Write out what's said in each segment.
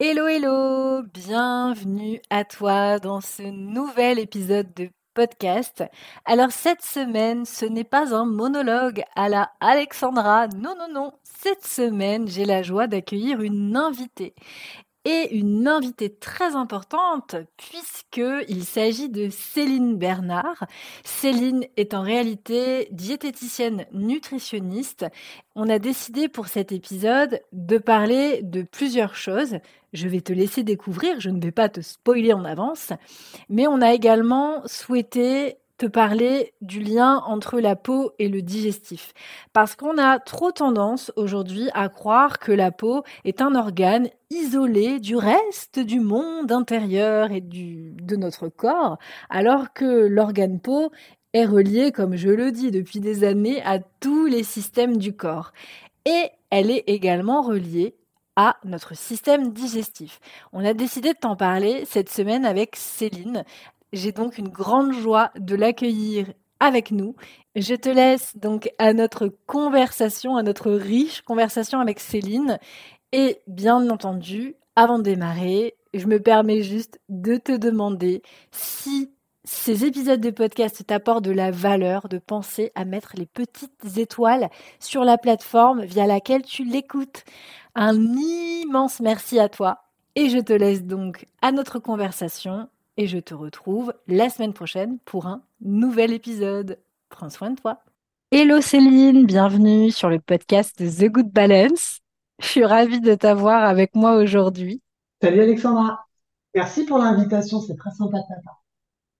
Hello hello, bienvenue à toi dans ce nouvel épisode de podcast. Alors cette semaine, ce n'est pas un monologue à la Alexandra, non non non, cette semaine j'ai la joie d'accueillir une invitée et une invitée très importante puisqu'il s'agit de Céline Bernard. Céline est en réalité diététicienne nutritionniste. On a décidé pour cet épisode de parler de plusieurs choses. Je vais te laisser découvrir, je ne vais pas te spoiler en avance, mais on a également souhaité te parler du lien entre la peau et le digestif. Parce qu'on a trop tendance aujourd'hui à croire que la peau est un organe isolé du reste du monde intérieur et du, de notre corps, alors que l'organe peau est relié, comme je le dis depuis des années, à tous les systèmes du corps. Et elle est également reliée notre système digestif. On a décidé de t'en parler cette semaine avec Céline. J'ai donc une grande joie de l'accueillir avec nous. Je te laisse donc à notre conversation, à notre riche conversation avec Céline. Et bien entendu, avant de démarrer, je me permets juste de te demander si ces épisodes de podcast t'apportent de la valeur, de penser à mettre les petites étoiles sur la plateforme via laquelle tu l'écoutes. Un immense merci à toi. Et je te laisse donc à notre conversation et je te retrouve la semaine prochaine pour un nouvel épisode. Prends soin de toi. Hello Céline, bienvenue sur le podcast The Good Balance. Je suis ravie de t'avoir avec moi aujourd'hui. Salut Alexandra, merci pour l'invitation, c'est très sympa de ta part.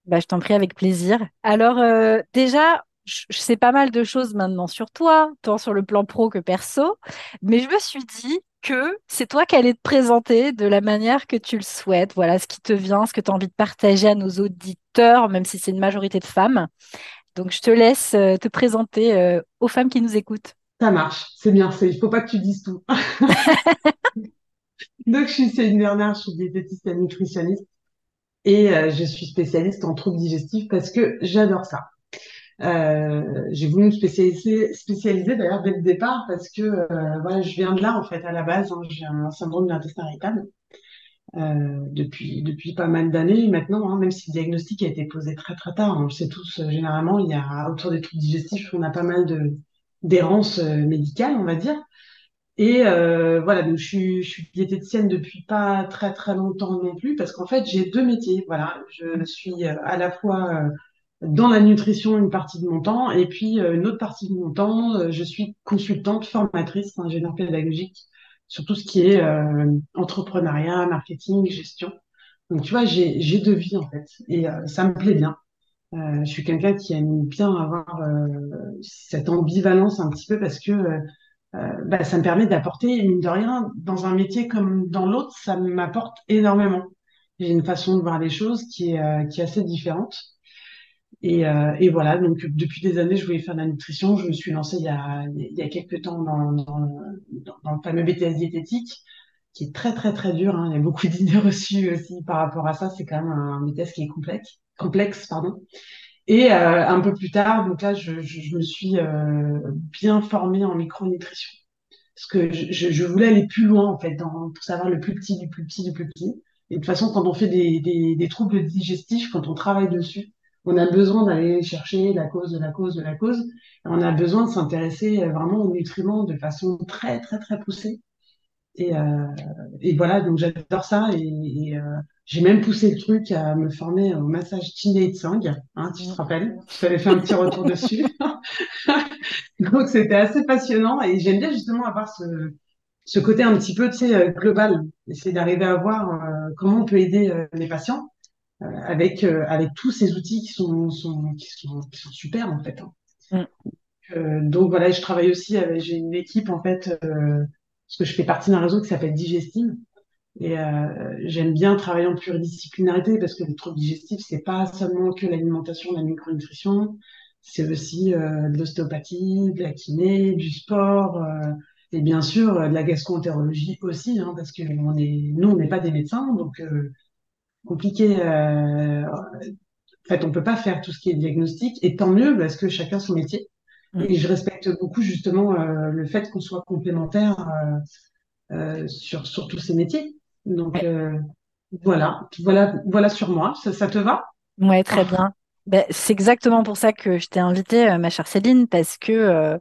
Bah, je t'en prie avec plaisir. Alors euh, déjà, je sais pas mal de choses maintenant sur toi, tant sur le plan pro que perso, mais je me suis dit que c'est toi qui allais te présenter de la manière que tu le souhaites. Voilà ce qui te vient, ce que tu as envie de partager à nos auditeurs, même si c'est une majorité de femmes. Donc, je te laisse euh, te présenter euh, aux femmes qui nous écoutent. Ça marche, c'est bien fait. Il faut pas que tu dises tout. Donc, je suis Céline Bernard, je suis diététiste et nutritionniste et euh, je suis spécialiste en troubles digestifs parce que j'adore ça. Euh, j'ai voulu me spécialiser, spécialiser d'ailleurs dès le départ parce que euh, voilà, je viens de là en fait à la base. Hein, j'ai un syndrome de l'intestin irritable euh, depuis depuis pas mal d'années maintenant. Hein, même si le diagnostic a été posé très très tard, on le sait tous. Généralement, il y a autour des troubles digestifs, on a pas mal de d'errance médicale, on va dire. Et voilà, donc je suis, je suis diététicienne depuis pas très très longtemps non plus, parce qu'en fait j'ai deux métiers. Voilà, je suis à la fois dans la nutrition une partie de mon temps et puis euh, une autre partie de mon temps, euh, je suis consultante, formatrice, ingénieur pédagogique sur tout ce qui est euh, entrepreneuriat, marketing, gestion. Donc tu vois, j'ai j'ai deux vies en fait et ça me plaît bien. je suis quelqu'un qui aime bien avoir cette ambivalence un petit peu parce que bah, ça me permet d'apporter, mine de rien, dans un métier comme dans l'autre, ça m'apporte énormément. J'ai une façon de voir les choses qui est, qui est assez différente. Et, euh, et, voilà, donc depuis des années, je voulais faire de la nutrition. Je me suis lancée il y a, il y a quelques temps dans, dans, dans, le fameux BTS diététique, qui est très très très dur. Hein. Il y a beaucoup d'idées reçues aussi par rapport à ça. C'est quand même un BTS qui est complexe, complexe pardon. Et euh, un peu plus tard, donc là, je, je, je me suis euh, bien formée en micronutrition. Parce que je, je, voulais aller plus loin, en fait, dans, pour savoir le plus petit du plus petit du plus petit. Et de toute façon, quand on fait des, des, des troubles digestifs, quand on travaille dessus, on a besoin d'aller chercher la cause de la cause de la cause. On a besoin de s'intéresser vraiment aux nutriments de façon très, très, très poussée. Et, euh, et voilà, donc j'adore ça. Et, euh, j'ai même poussé le truc à me former au massage Chin Tsang, hein, tu te rappelles? Je t'avais fait un petit retour dessus. donc c'était assez passionnant et j'aime bien justement avoir ce, ce côté un petit peu, tu sais, euh, global. Essayer d'arriver à voir euh, comment on peut aider euh, les patients euh, avec euh, avec tous ces outils qui sont, sont qui sont qui sont super en fait. Hein. Mm. Euh, donc voilà, je travaille aussi avec j'ai une équipe en fait parce que je fais partie d'un réseau qui s'appelle Digestime Et euh, j'aime bien travailler en pluridisciplinarité parce que les troubles digestifs, c'est pas seulement que l'alimentation, la micronutrition, c'est aussi euh, de l'ostéopathie, de la kiné, du sport, euh, et bien sûr euh, de la gastroentérologie aussi, hein, parce que on est, nous, on n'est pas des médecins, donc euh, compliqué. euh, en fait, on peut pas faire tout ce qui est diagnostic, et tant mieux parce que chacun son métier. Mm. Et je respecte beaucoup justement euh, le fait qu'on soit complémentaires euh, sur, sur tous ces métiers. Donc Ouais, voilà, voilà, voilà sur moi. Ça, ça te va? Ouais, très bien. Ben, c'est exactement pour ça que je t'ai invitée, ma chère Céline, parce que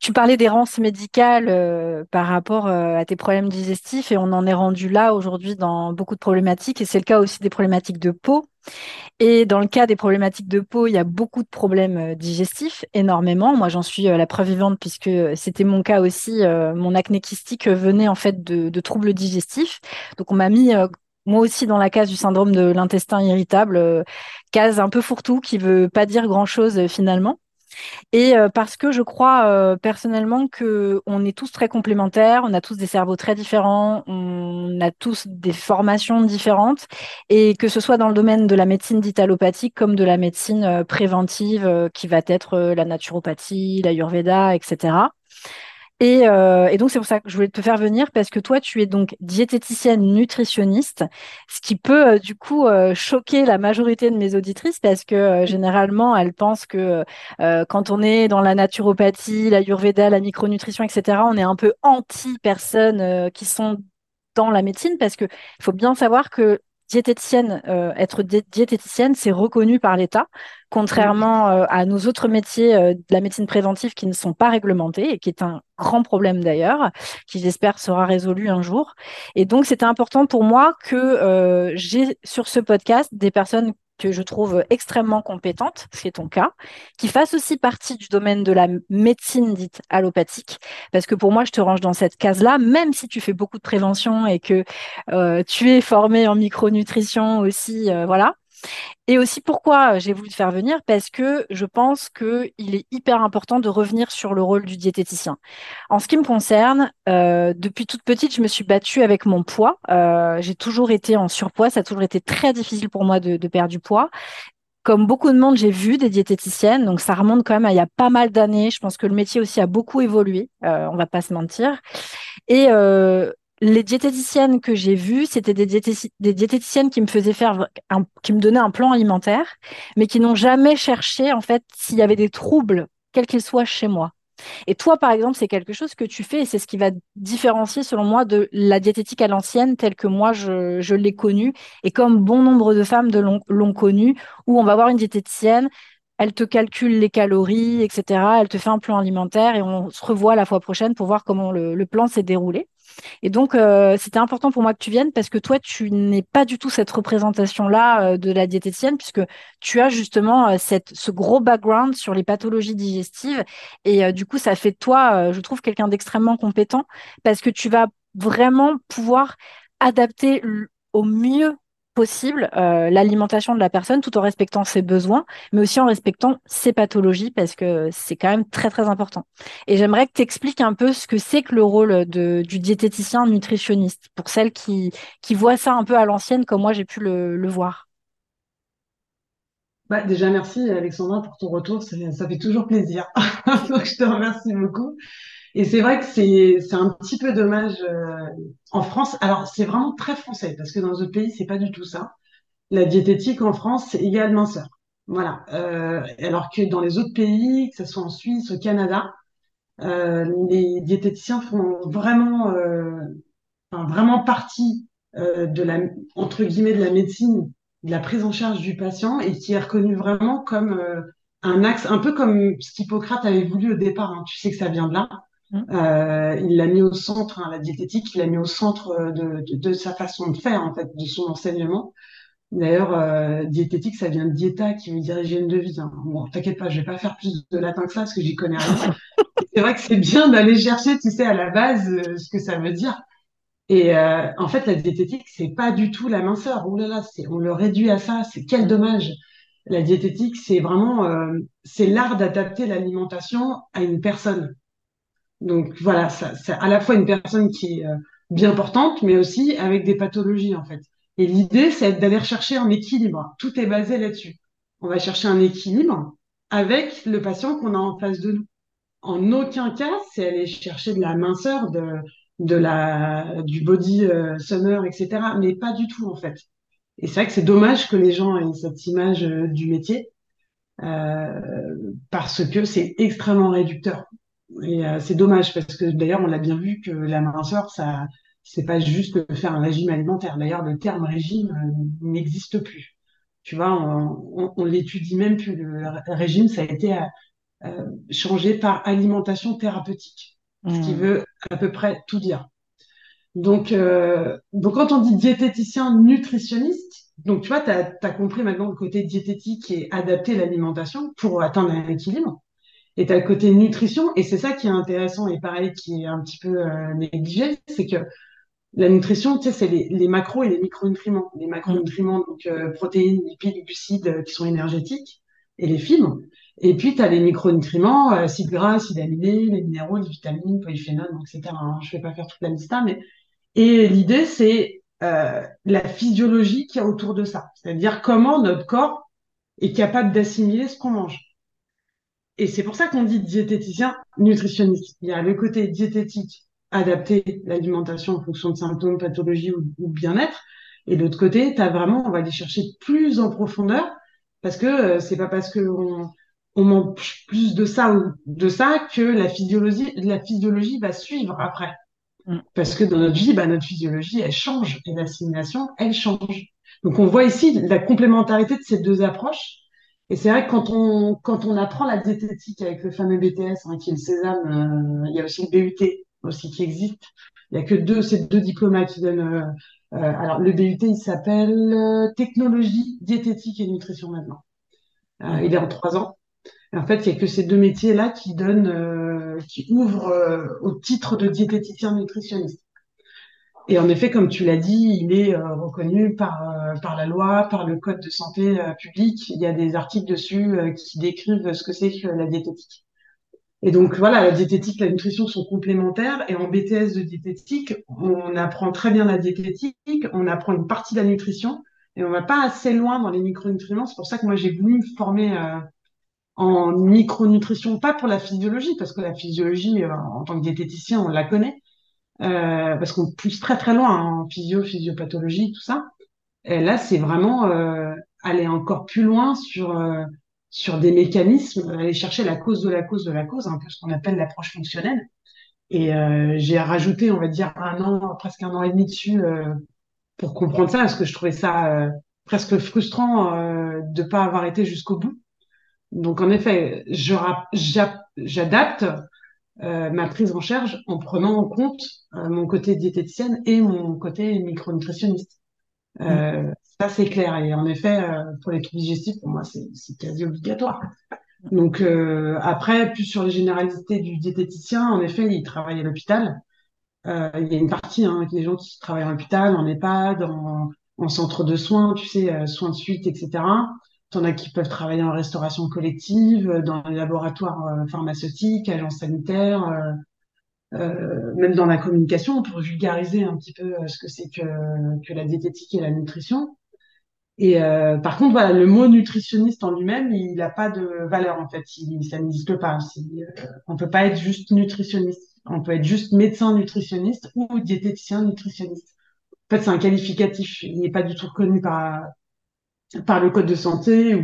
Tu parlais d'errance médicale euh, par rapport euh, à tes problèmes digestifs et on en est rendu là aujourd'hui dans beaucoup de problématiques et c'est le cas aussi des problématiques de peau. Et dans le cas des problématiques de peau, il y a beaucoup de problèmes euh, digestifs, énormément. Moi, j'en suis euh, la preuve vivante puisque c'était mon cas aussi. mon acné kystique venait en fait de, de troubles digestifs. Donc, on m'a mis moi aussi dans la case du syndrome de l'intestin irritable, case un peu fourre-tout qui veut pas dire grand-chose finalement. Et euh, parce que je crois euh, personnellement que on est tous très complémentaires, on a tous des cerveaux très différents, on a tous des formations différentes, et que ce soit dans le domaine de la médecine dite allopathique comme de la médecine euh, préventive, qui va être la naturopathie, l'ayurveda, etc. Et, euh, et donc, c'est pour ça que je voulais te faire venir parce que toi, tu es donc diététicienne nutritionniste, ce qui peut euh, du coup euh, choquer la majorité de mes auditrices parce que généralement, elles pensent que quand on est dans la naturopathie, l'ayurveda, la micronutrition, etc., on est un peu anti-personnes euh, qui sont dans la médecine parce que il faut bien savoir que diététicienne, euh, être di- diététicienne, c'est reconnu par l'État, contrairement euh, à nos autres métiers euh, de la médecine préventive qui ne sont pas réglementés et qui est un grand problème d'ailleurs, qui j'espère sera résolu un jour. Et donc, c'était important pour moi que euh, j'ai sur ce podcast des personnes que je trouve extrêmement compétentes, ce qui est ton cas, qui fassent aussi partie du domaine de la médecine dite allopathique, parce que pour moi, je te range dans cette case-là, même si tu fais beaucoup de prévention et que euh, tu es formé en micronutrition aussi, euh, voilà. Et aussi pourquoi j'ai voulu te faire venir, parce que je pense qu'il est hyper important de revenir sur le rôle du diététicien. En ce qui me concerne, euh, depuis toute petite, je me suis battue avec mon poids. Euh, j'ai toujours été en surpoids, ça a toujours été très difficile pour moi de, perdre du poids. Comme beaucoup de monde, j'ai vu des diététiciennes, donc ça remonte quand même à il y a pas mal d'années. Je pense que le métier aussi a beaucoup évolué, euh, on va pas se mentir. Et euh, les diététiciennes que j'ai vues, c'était des, diététi- des diététiciennes qui me faisaient faire, un- qui me donnaient un plan alimentaire, mais qui n'ont jamais cherché en fait s'il y avait des troubles, quels qu'ils soient chez moi. Et toi, par exemple, c'est quelque chose que tu fais et c'est ce qui va différencier, selon moi, de la diététique à l'ancienne, telle que moi, je, l'ai connue, et comme bon nombre de femmes l'ont connue, où on va voir une diététicienne, elle te calcule les calories, etc., elle te fait un plan alimentaire et on se revoit la fois prochaine pour voir comment le, plan s'est déroulé. Et donc, euh, c'était important pour moi que tu viennes parce que toi, tu n'es pas du tout cette représentation-là euh, de la diététicienne, puisque tu as justement euh, cette, ce gros background sur les pathologies digestives. Et euh, du coup, ça fait de toi, je trouve, quelqu'un d'extrêmement compétent parce que tu vas vraiment pouvoir adapter au mieux possible euh, l'alimentation de la personne tout en respectant ses besoins, mais aussi en respectant ses pathologies parce que c'est quand même très, très important. Et j'aimerais que tu expliques un peu ce que c'est que le rôle du diététicien nutritionniste, pour celles qui, qui voient ça un peu à l'ancienne, comme moi j'ai pu le, voir. Bah, déjà, merci Alexandra pour ton retour, ça, fait toujours plaisir. Je te remercie beaucoup. Et c'est vrai que c'est c'est un petit peu dommage euh, en France. Alors, c'est vraiment très français parce que dans les autres pays, c'est pas du tout ça. La diététique en France, c'est égal minceur. Voilà. Euh, alors que dans les autres pays, que ce soit en Suisse, au Canada, euh, les diététiciens font vraiment, euh, enfin, vraiment partie euh, de la, entre guillemets, de la médecine, de la prise en charge du patient et qui est reconnu vraiment comme euh, un axe, un peu comme ce qu'Hippocrate avait voulu au départ. hein. Tu sais que ça vient de là. Mm. Euh, il l'a mis au centre, hein, la diététique, il l'a mis au centre euh, de, de, de sa façon de faire, en fait, de son enseignement. D'ailleurs, euh, diététique, ça vient de dieta, qui veut dire hygiène de vie. hein. Bon, t'inquiète pas, je vais pas faire plus de latin que ça, parce que j'y connais rien. C'est vrai que c'est bien d'aller chercher, tu sais, à la base, euh, ce que ça veut dire. Et en fait, la diététique, c'est pas du tout la minceur. Ouh là là, on le réduit à ça. C'est quel dommage. La diététique, c'est vraiment, c'est l'art d'adapter l'alimentation à une personne. Donc voilà, c'est à la fois une personne qui est euh, bien portantes, mais aussi avec des pathologies, en fait. Et l'idée, c'est d'aller chercher un équilibre. Tout est basé là-dessus. On va chercher un équilibre avec le patient qu'on a en face de nous. En aucun cas, c'est aller chercher de la minceur, de, de la, du body euh, summer, etc. Mais pas du tout, en fait. Et c'est vrai que c'est dommage que les gens aient cette image euh, du métier, euh, parce que c'est extrêmement réducteur. Et euh, c'est dommage, parce que d'ailleurs, on l'a bien vu que la minceur, ça, c'est pas juste faire un régime alimentaire. D'ailleurs, le terme régime euh, n'existe plus. Tu vois, on, on, on l'étudie même plus. Le régime, ça a été euh, changé par alimentation thérapeutique, ce qui Hmm. veut à peu près tout dire. Donc, donc quand on dit diététicien nutritionniste, donc tu vois, tu as, compris maintenant le côté diététique et adapter l'alimentation pour atteindre un équilibre. Et tu as le côté nutrition, et c'est ça qui est intéressant et pareil qui est un petit peu euh, négligé, c'est que la nutrition, tu sais, c'est les, macros et les micronutriments. Les macronutriments, donc euh, protéines, lipides, glucides euh, qui sont énergétiques, et les fibres. Et puis, tu as les micronutriments, euh, acides gras, acides aminés, les minéraux, les vitamines, polyphénols, etc. hein. Je vais pas faire toute la liste, hein, mais et l'idée, c'est la physiologie qu'il y a autour de ça. C'est-à-dire comment notre corps est capable d'assimiler ce qu'on mange. Et c'est pour ça qu'on dit diététicien nutritionniste. Il y a le côté diététique, adapter l'alimentation en fonction de symptômes, pathologies ou, ou bien-être. Et de l'autre côté, tu as vraiment, on va aller chercher plus en profondeur parce que euh, c'est pas parce qu'on on mange plus de ça ou de ça que la physiologie, la physiologie va suivre après. Hmm. Parce que dans notre vie, bah, notre physiologie, elle change et l'assimilation, elle change. Donc on voit ici la complémentarité de ces deux approches. Et c'est vrai que quand on, quand on apprend la diététique avec le fameux BTS, hein, qui est le Sésame, euh, il y a aussi le BUT aussi qui existe. Il y a que deux, ces deux diplômes qui donnent. Euh, euh, alors le BUT, il s'appelle euh, Technologie, Diététique et Nutrition maintenant. Euh, il est en trois ans. Et en fait, il y a que ces deux métiers-là qui donnent, euh, qui ouvrent euh, au titre de diététicien nutritionniste. Et en effet, comme tu l'as dit, il est euh, reconnu par, euh, par la loi, par le Code de santé euh, publique. Il y a des articles dessus euh, qui décrivent ce que c'est que la diététique. Et donc voilà, la diététique, la nutrition sont complémentaires. Et en BTS de diététique, on apprend très bien la diététique, on apprend une partie de la nutrition, et on va pas assez loin dans les micronutriments. C'est pour ça que moi j'ai voulu me former en micronutrition, pas pour la physiologie, parce que la physiologie, en tant que diététicien, on la connaît euh, parce qu'on pousse très très loin hein, en physio, physiopathologie, tout ça. Et là, c'est vraiment euh, aller encore plus loin sur euh, sur des mécanismes, aller chercher la cause de la cause de la cause, un peu ce qu'on appelle l'approche fonctionnelle. Et euh, j'ai rajouté, on va dire, un an, presque un an et demi dessus euh, pour comprendre ça, parce que je trouvais ça euh, presque frustrant de pas avoir été jusqu'au bout. Donc, en effet, j'adapte euh, ma prise en charge en prenant en compte euh, mon côté diététicienne et mon côté micronutritionniste. Euh, ça, c'est clair. Et en effet, euh, pour les troubles digestifs, pour moi, c'est quasi obligatoire. Donc euh, après, plus sur les généralités du diététicien, en effet, il travaille à l'hôpital. Euh, il y a une partie, hein, avec les gens qui travaillent en hôpital, en EHPAD, en, en centre de soins, tu sais, soins de suite, etc. T'en as qui peuvent travailler en restauration collective, euh, dans les laboratoires euh, pharmaceutiques, agences sanitaires, euh, même dans la communication, pour vulgariser un petit peu ce que c'est que, la diététique et la nutrition. Et par contre, voilà, le mot nutritionniste en lui-même, il n'a pas de valeur en fait. Ça n'existe pas. Si, euh, on peut pas être juste nutritionniste. On peut être juste médecin nutritionniste ou diététicien nutritionniste. En fait, c'est un qualificatif. Il n'est pas du tout reconnu par par le code de santé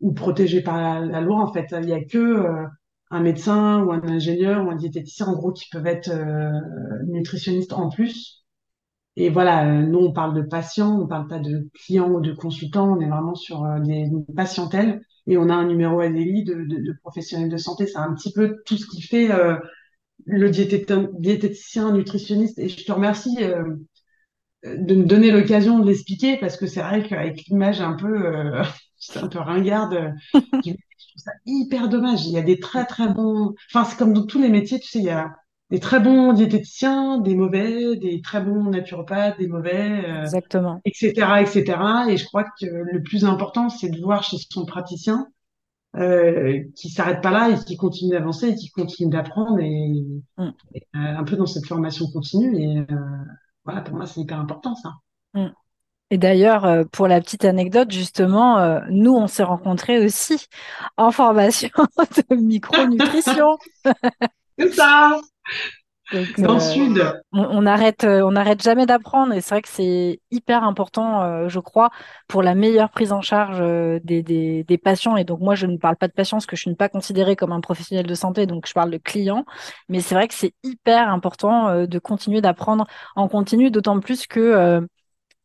ou, protégé par la, loi. En fait, il n'y a que euh, un médecin ou un ingénieur ou un diététicien en gros qui peuvent être euh, nutritionnistes en plus. Et voilà, nous, on parle de patients, on parle pas de clients ou de consultants, on est vraiment sur euh, des, une patientèle et on a un numéro ADI de, de, professionnels de santé. C'est un petit peu tout ce qui fait le diététicien, nutritionniste. Et je te remercie de me donner l'occasion de l'expliquer parce que c'est vrai qu'avec l'image un peu, euh, un peu ringarde, euh, je trouve ça hyper dommage. Il y a des très très bons, enfin c'est comme dans tous les métiers, tu sais, il y a des très bons diététiciens, des mauvais, des très bons naturopathes, des mauvais, euh, Exactement. etc., etc. Et je crois que le plus important, c'est de voir chez son praticien euh, qui s'arrête pas là et qui continue d'avancer et qui continue d'apprendre et, Mm. et, euh, un peu dans cette formation continue. Et euh, voilà, pour moi, c'est hyper important ça. Mm. Et d'ailleurs, euh, pour la petite anecdote, justement, euh, nous, on s'est rencontrés aussi en formation de micronutrition. C'est ça, Donc, dans le euh, sud. on, on arrête, euh, on n'arrête jamais d'apprendre et c'est vrai que c'est hyper important, euh, je crois, pour la meilleure prise en charge des, des, des patients. Et donc moi, je ne parle pas de patients parce que je ne suis pas considérée comme un professionnel de santé, donc je parle de clients. Mais c'est vrai que c'est hyper important de continuer d'apprendre en continu, d'autant plus que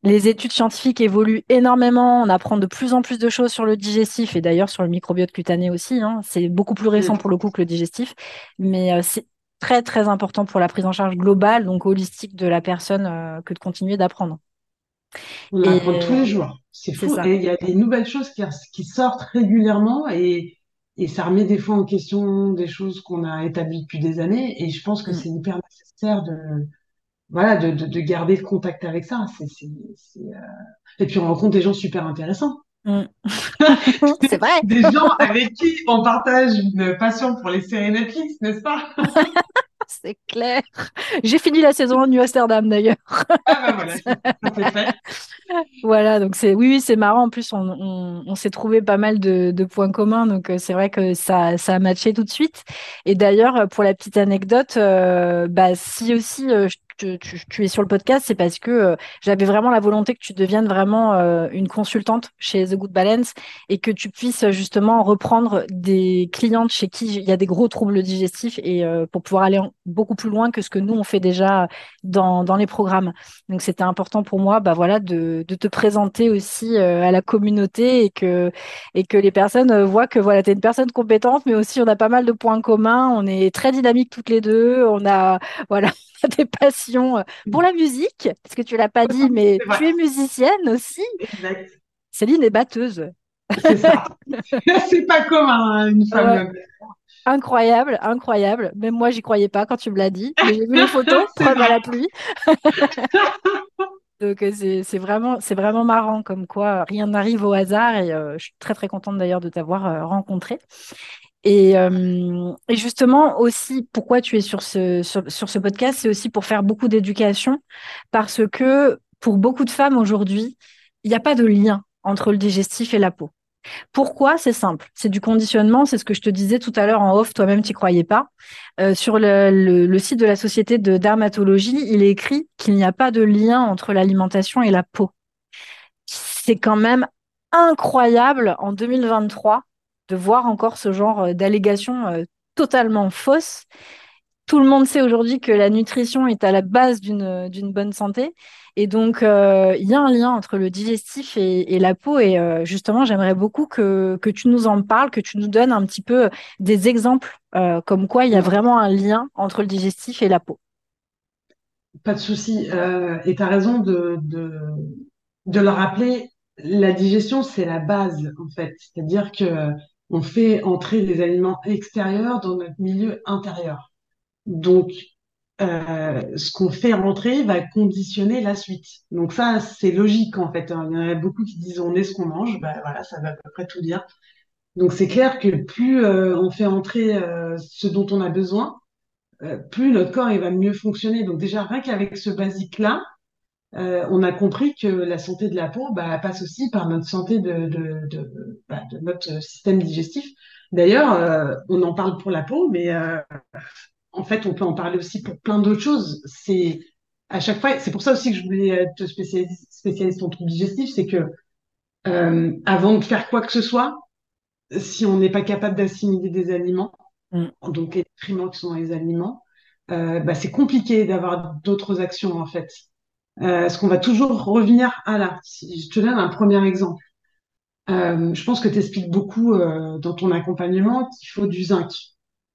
les études scientifiques évoluent énormément. On apprend de plus en plus de choses sur le digestif et d'ailleurs sur le microbiote cutané aussi. hein. C'est beaucoup plus récent pour le coup que le digestif, mais c'est très très important pour la prise en charge globale, donc holistique de la personne, euh, que de continuer d'apprendre. On apprend tous les jours. C'est fou. Et il y a des nouvelles choses qui, qui sortent régulièrement et, et ça remet des fois en question des choses qu'on a établies depuis des années. Et je pense que Mm. c'est hyper nécessaire de, voilà, de, de, de garder le contact avec ça. Euh, Et puis on rencontre des gens super intéressants. Mm. C'est vrai. Des gens avec qui on partage une passion pour les séries Netflix, n'est-ce pas? C'est clair. J'ai fini la saison en New Amsterdam d'ailleurs. Ah bah voilà, ça c'est fait. Voilà, donc c'est oui, oui, c'est marrant. En plus, on, on, on s'est trouvé pas mal de, de points communs, donc euh, c'est vrai que ça, ça a matché tout de suite. Et d'ailleurs, pour la petite anecdote, euh, bah si aussi euh, je- tu, es sur le podcast, c'est parce que euh, j'avais vraiment la volonté que tu deviennes vraiment euh, une consultante chez The Good Balance et que tu puisses justement reprendre des clientes chez qui il y a des gros troubles digestifs et euh, pour pouvoir aller beaucoup plus loin que ce que nous on fait déjà dans, les programmes. Donc c'était important pour moi, bah voilà, de, te présenter aussi à la communauté et que les personnes voient que voilà, tu es une personne compétente, mais aussi on a pas mal de points communs. On est très dynamiques toutes les deux. On a voilà des passions euh, pour la musique, parce que tu l'as pas dit, mais tu es musicienne aussi. Exact. Céline est batteuse. C'est ça. C'est pas commun, hein, une femme. Ouais. Incroyable, incroyable. Même moi, j'y croyais pas quand tu me l'as dit. J'ai vu les photos, preuve à la pluie. Donc euh, c'est c'est vraiment c'est vraiment marrant comme quoi rien n'arrive au hasard et euh, je suis très très contente d'ailleurs de t'avoir euh, rencontré. Et, euh, et justement aussi pourquoi tu es sur ce sur, ce podcast, c'est aussi pour faire beaucoup d'éducation parce que pour beaucoup de femmes aujourd'hui, il n'y a pas de lien entre le digestif et la peau. Pourquoi? C'est simple. C'est du conditionnement. C'est ce que je te disais tout à l'heure en off. Toi-même, tu croyais pas. Euh, sur le, le- le site de la Société de dermatologie, il est écrit qu'il n'y a pas de lien entre l'alimentation et la peau. C'est quand même incroyable en 2023 de voir encore ce genre euh, d'allégations euh, totalement fausses. Tout le monde sait aujourd'hui que la nutrition est à la base d'une d'une bonne santé. Et donc, euh, il y a un lien entre le digestif et, la peau. Et euh, justement, j'aimerais beaucoup que, que tu nous en parles, que tu nous donnes un petit peu des exemples euh, comme quoi il y a vraiment un lien entre le digestif et la peau. Pas de souci. Euh, et tu as raison de, de, de le rappeler. La digestion, c'est la base, en fait. C'est-à-dire que euh, on fait entrer des aliments extérieurs dans notre milieu intérieur. Donc, euh, ce qu'on fait rentrer va conditionner la suite. Donc ça, c'est logique, en fait. hein. Il y en a beaucoup qui disent on est ce qu'on mange. Bah, voilà, ça va à peu près tout dire. Donc c'est clair que plus euh, on fait entrer euh, ce dont on a besoin, euh, plus notre corps il va mieux fonctionner. Donc déjà, rien qu'avec ce basique-là, euh, on a compris que la santé de la peau bah, passe aussi par notre santé de, de, de, bah, de notre système digestif. D'ailleurs, euh, on en parle pour la peau, mais euh, en fait, on peut en parler aussi pour plein d'autres choses. C'est à chaque fois, c'est pour ça aussi que je voulais être spécialiste, spécialiste en troubles digestifs, c'est que euh, avant de faire quoi que ce soit, si on n'est pas capable d'assimiler des aliments, Mm. donc les nutriments qui sont dans les aliments, euh, bah, c'est compliqué d'avoir d'autres actions en fait. Euh, parce qu'on va toujours revenir à là? Si je te donne un premier exemple. Euh, je pense que tu expliques beaucoup euh, dans ton accompagnement qu'il faut du zinc,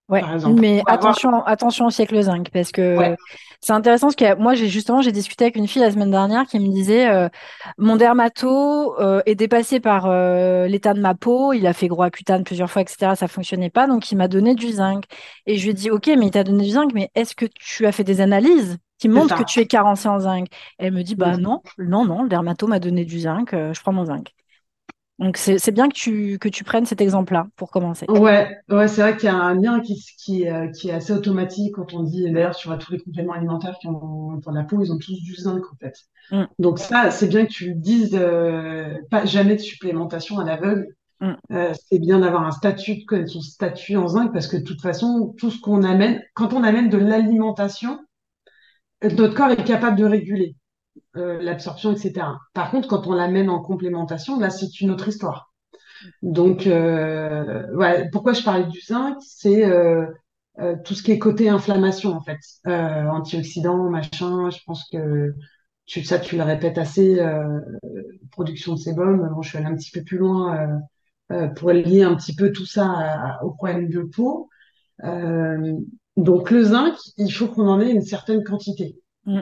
Ouais, par exemple. mais avoir- attention, attention au siècle zinc, parce que Ouais. c'est intéressant parce que moi, j'ai justement, j'ai discuté avec une fille la semaine dernière qui me disait, euh, mon dermato euh, est dépassé par euh, l'état de ma peau, il a fait gros cutane plusieurs fois, etc. Ça fonctionnait pas, donc il m'a donné du zinc. Et je lui ai dit, ok, mais il t'a donné du zinc, mais est-ce que tu as fait des analyses qui montrent que tu es carencé en zinc? Elle me dit, bah non, non, non, le dermato m'a donné du zinc, je prends mon zinc. Donc c'est bien que tu, que tu prennes cet exemple-là pour commencer. Ouais, ouais, c'est vrai qu'il y a un lien qui, qui, euh, qui est assez automatique quand on dit, d'ailleurs, tu vois, tous les compléments alimentaires qui ont pour la peau, ils ont tous du zinc, en fait. Mm. Donc ça, c'est bien que tu le dises, euh, pas jamais de supplémentation à l'aveugle. Mm. Euh, c'est bien d'avoir un statut, de connaître son statut en zinc, parce que de toute façon, tout ce qu'on amène, quand on amène de l'alimentation, notre corps est capable de réguler euh, l'absorption, etc. Par contre, quand on l'amène en complémentation, là, c'est une autre histoire. Donc, euh, ouais, pourquoi je parlais du zinc, c'est euh, euh, tout ce qui est côté inflammation, en fait. Euh, antioxydants, machin, je pense que tu, ça, tu le répètes assez, euh, production de sébum. Bon, je suis allée un petit peu plus loin euh, euh, pour lier un petit peu tout ça à- au problème de peau. Euh, donc, le zinc, il faut qu'on en ait une certaine quantité. Mm.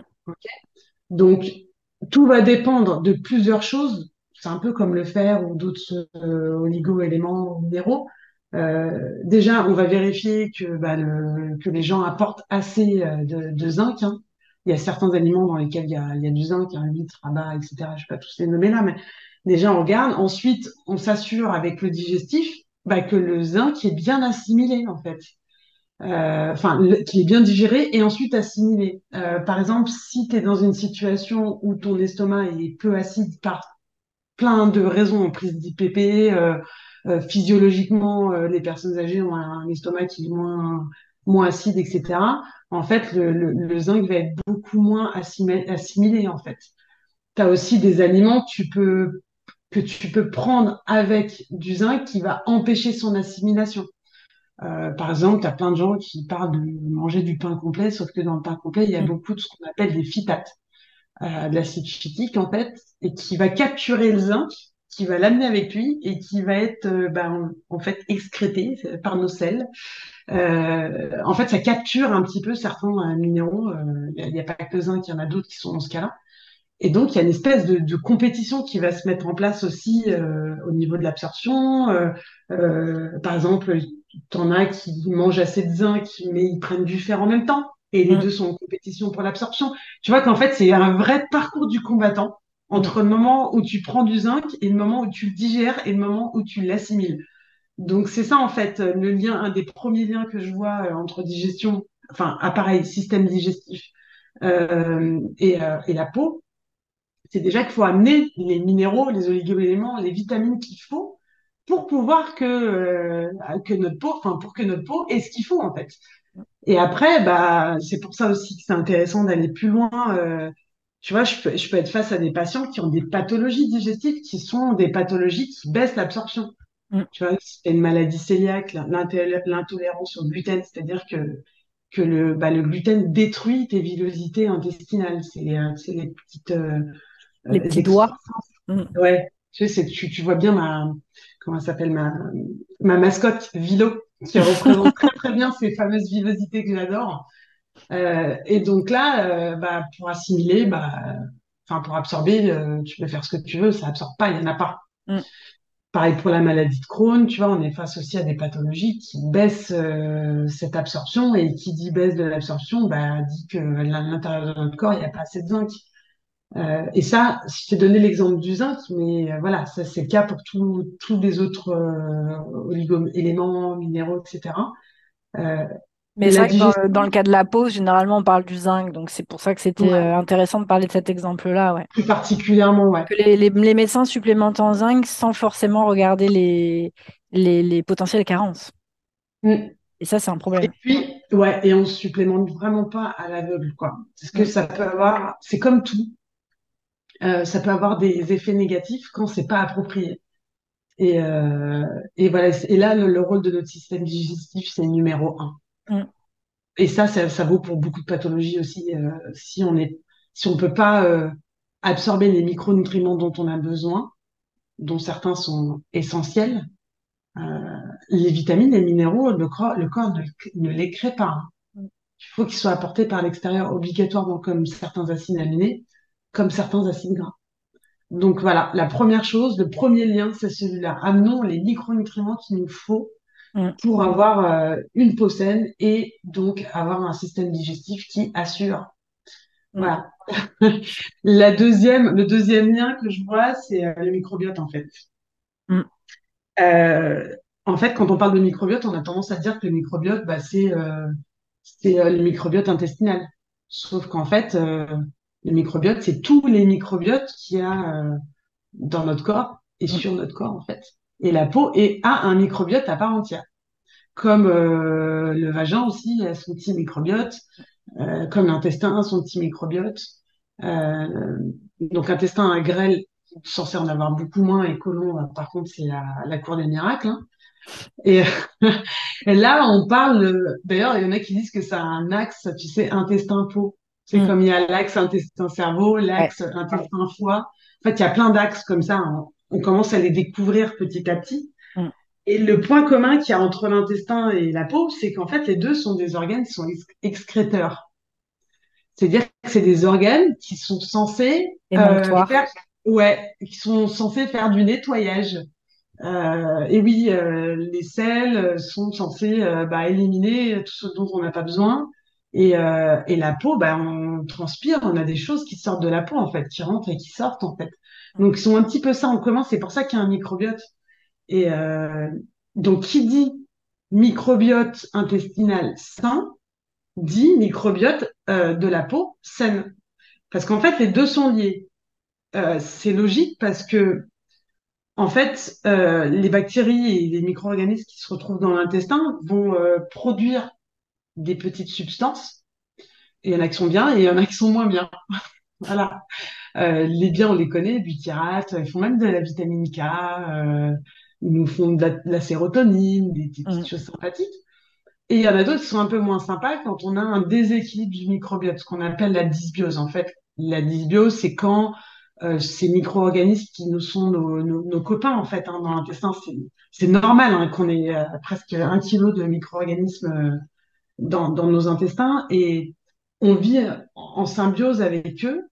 Donc, tout va dépendre de plusieurs choses. C'est un peu comme le fer ou d'autres euh, oligo-éléments minéraux. Euh, déjà, on va vérifier que, bah, les gens apportent assez euh, de, zinc. hein. Il y a certains aliments dans lesquels il y a, il y a du zinc, un huître, rabat, etc. Je ne vais pas tous les nommer là, mais déjà, on regarde. Ensuite, on s'assure avec le digestif bah, que le zinc est bien assimilé, en fait enfin, le- qu'il est bien digéré et ensuite assimilé. Euh, par exemple, si tu es dans une situation où ton estomac est peu acide par plein de raisons, prise d'IPP, euh, euh, physiologiquement, euh, les personnes âgées ont un, estomac qui est moins, moins acide, etc. En fait, le, le, le zinc va être beaucoup moins assimilé, assimilé en fait. Tu as aussi des aliments tu peux, que tu peux prendre avec du zinc qui va empêcher son assimilation. Euh, par exemple, tu as plein de gens qui parlent de manger du pain complet, sauf que dans le pain complet, il y a Mm. beaucoup de ce qu'on appelle des phytates, euh, de l'acide phytique en fait, et qui va capturer le zinc, qui va l'amener avec lui et qui va être euh, ben, en fait excrété euh, par nos selles. Euh, en fait, ça capture un petit peu certains minéraux. euh, Il n'y a, a pas que le zinc, il y en a d'autres qui sont dans ce cas-là. Et donc, il y a une espèce de, de compétition qui va se mettre en place aussi euh, au niveau de l'absorption. Euh, euh, par exemple, t'en as qui mangent assez de zinc, mais ils prennent du fer en même temps. Et les Mm. deux sont en compétition pour l'absorption. Tu vois qu'en fait, c'est un vrai parcours du combattant entre le moment où tu prends du zinc et le moment où tu le digères et le moment où tu l'assimiles. Donc, c'est ça, en fait, le lien, un des premiers liens que je vois euh, entre digestion, enfin, appareil, système digestif euh, et, euh, et la peau c'est déjà qu'il faut amener les minéraux, les oligo-éléments, les vitamines qu'il faut pour pouvoir que, euh, que notre peau, enfin, pour que notre peau ait ce qu'il faut, en fait. Et après, bah, c'est pour ça aussi que c'est intéressant d'aller plus loin. euh, tu vois, je peux, je peux être face à des patients qui ont des pathologies digestives qui sont des pathologies qui baissent l'absorption. Mm. Tu vois, t'as une maladie cœliaque, l'intolérance au gluten, c'est-à-dire que, que le, bah, le gluten détruit tes villosités intestinales. C'est, euh, c'est les petites, euh, Les euh, petits doigts. Mm. Ouais, tu sais, tu, tu vois bien ma, comment elle s'appelle, ma, ma mascotte, Vilo, qui représente très très bien ces fameuses villosités que j'adore. Euh, et donc là, euh, bah, pour assimiler, bah, enfin pour absorber, euh, tu peux faire ce que tu veux, ça absorbe pas, il y en a pas. Mm. Pareil pour la maladie de Crohn, tu vois, on est face aussi à des pathologies qui baissent cette absorption et qui dit baisse de l'absorption, bah, dit que à l'intérieur de notre corps, il n'y a pas assez de zinc. Euh, et ça, je t'ai donné l'exemple du zinc, mais euh, voilà, ça c'est le cas pour tous les autres euh, oligo-éléments, minéraux, etc. Euh, Mais et c'est vrai que dans, digestion, le- dans le cas de la peau, généralement, on parle du zinc. Donc, c'est pour ça que c'était ouais, intéressant de parler de cet exemple-là. Ouais. plus particulièrement, ouais. Que les, les, les médecins supplémentent en zinc sans forcément regarder les, les, les potentielles carences. Mm. Et ça, c'est un Et problème. puis, ouais, et on supplémente vraiment pas à l'aveugle, quoi. Parce que Mm. ça peut avoir, c'est comme tout, euh, ça peut avoir des effets négatifs quand c'est pas approprié. Et, euh, et voilà, et là, le, le rôle de notre système digestif, c'est numéro un. Mm. Et ça, ça, ça vaut pour beaucoup de pathologies aussi. euh, si on est, si on peut pas absorber les micronutriments dont on a besoin, dont certains sont essentiels, les vitamines, les minéraux, le corps, le corps ne, ne les crée pas. hein. Mm. Il faut qu'ils soient apportés par l'extérieur obligatoirement, comme certains acides aminés, comme certains acides gras. Donc voilà, la première chose, le premier lien, c'est celui-là. Amenons les micronutriments qu'il nous faut Mm. pour avoir euh, une peau saine et donc avoir un système digestif qui assure. Mm. Voilà. La deuxième, le deuxième lien que je vois, c'est euh, le microbiote en fait. Mm. Euh, en fait, quand on parle de microbiote, on a tendance à dire que le microbiote, bah, c'est c'est le microbiote intestinal. Sauf qu'en fait, le microbiote, c'est tous les microbiotes qu'il y a euh, dans notre corps et sur notre corps, en fait. Et la peau est, a un microbiote à part entière. Comme euh, le vagin aussi a son petit microbiote, euh, comme l'intestin a son petit microbiote. Euh, donc, intestin à grêle, censé en avoir beaucoup moins, et côlon, euh, par contre, c'est la, la cour des miracles. hein. Et, et là, on parle, d'ailleurs, il y en a qui disent que ça a un axe, tu sais, intestin-peau. C'est Mm. comme il y a l'axe intestin-cerveau, Ouais. l'axe intestin-foie. En fait, il y a plein d'axes comme ça. hein. On commence à les découvrir petit à petit. Mm. Et le point commun qu'il y a entre l'intestin et la peau, c'est qu'en fait, les deux sont des organes qui sont ex- excréteurs. C'est-à-dire que c'est des organes qui sont censés euh, faire, ouais, qui sont censés faire du nettoyage. Euh, et oui, euh, les selles sont censés euh, bah, éliminer tout ce dont on n'a pas besoin. Et, euh, et la peau, bah, on transpire, on a des choses qui sortent de la peau, en fait, qui rentrent et qui sortent, en fait. Donc, ils sont un petit peu ça en commun. C'est pour ça qu'il y a un microbiote. Et euh, donc, qui dit microbiote intestinal sain, dit microbiote euh, de la peau saine. Parce qu'en fait, les deux sont liés. Euh, c'est logique parce que en fait, euh, les bactéries et les micro-organismes qui se retrouvent dans l'intestin vont euh, produire des petites substances. Et il y en a qui sont bien et il y en a qui sont moins bien. Voilà. Euh, les biens, on les connaît, butyrate, ils font même de la vitamine K, euh, ils nous font de la, de la sérotonine, des, des petites Mm. choses sympathiques. Et il y en a d'autres qui sont un peu moins sympas quand on a un déséquilibre du microbiote, ce qu'on appelle la dysbiose. En fait, la dysbiose, c'est quand euh, ces micro-organismes qui nous sont nos, nos, nos copains, en fait, hein, dans l'intestin, c'est, normal hein, qu'on ait presque un kilo de micro-organismes dans, nos intestins et on vit en, symbiose avec eux.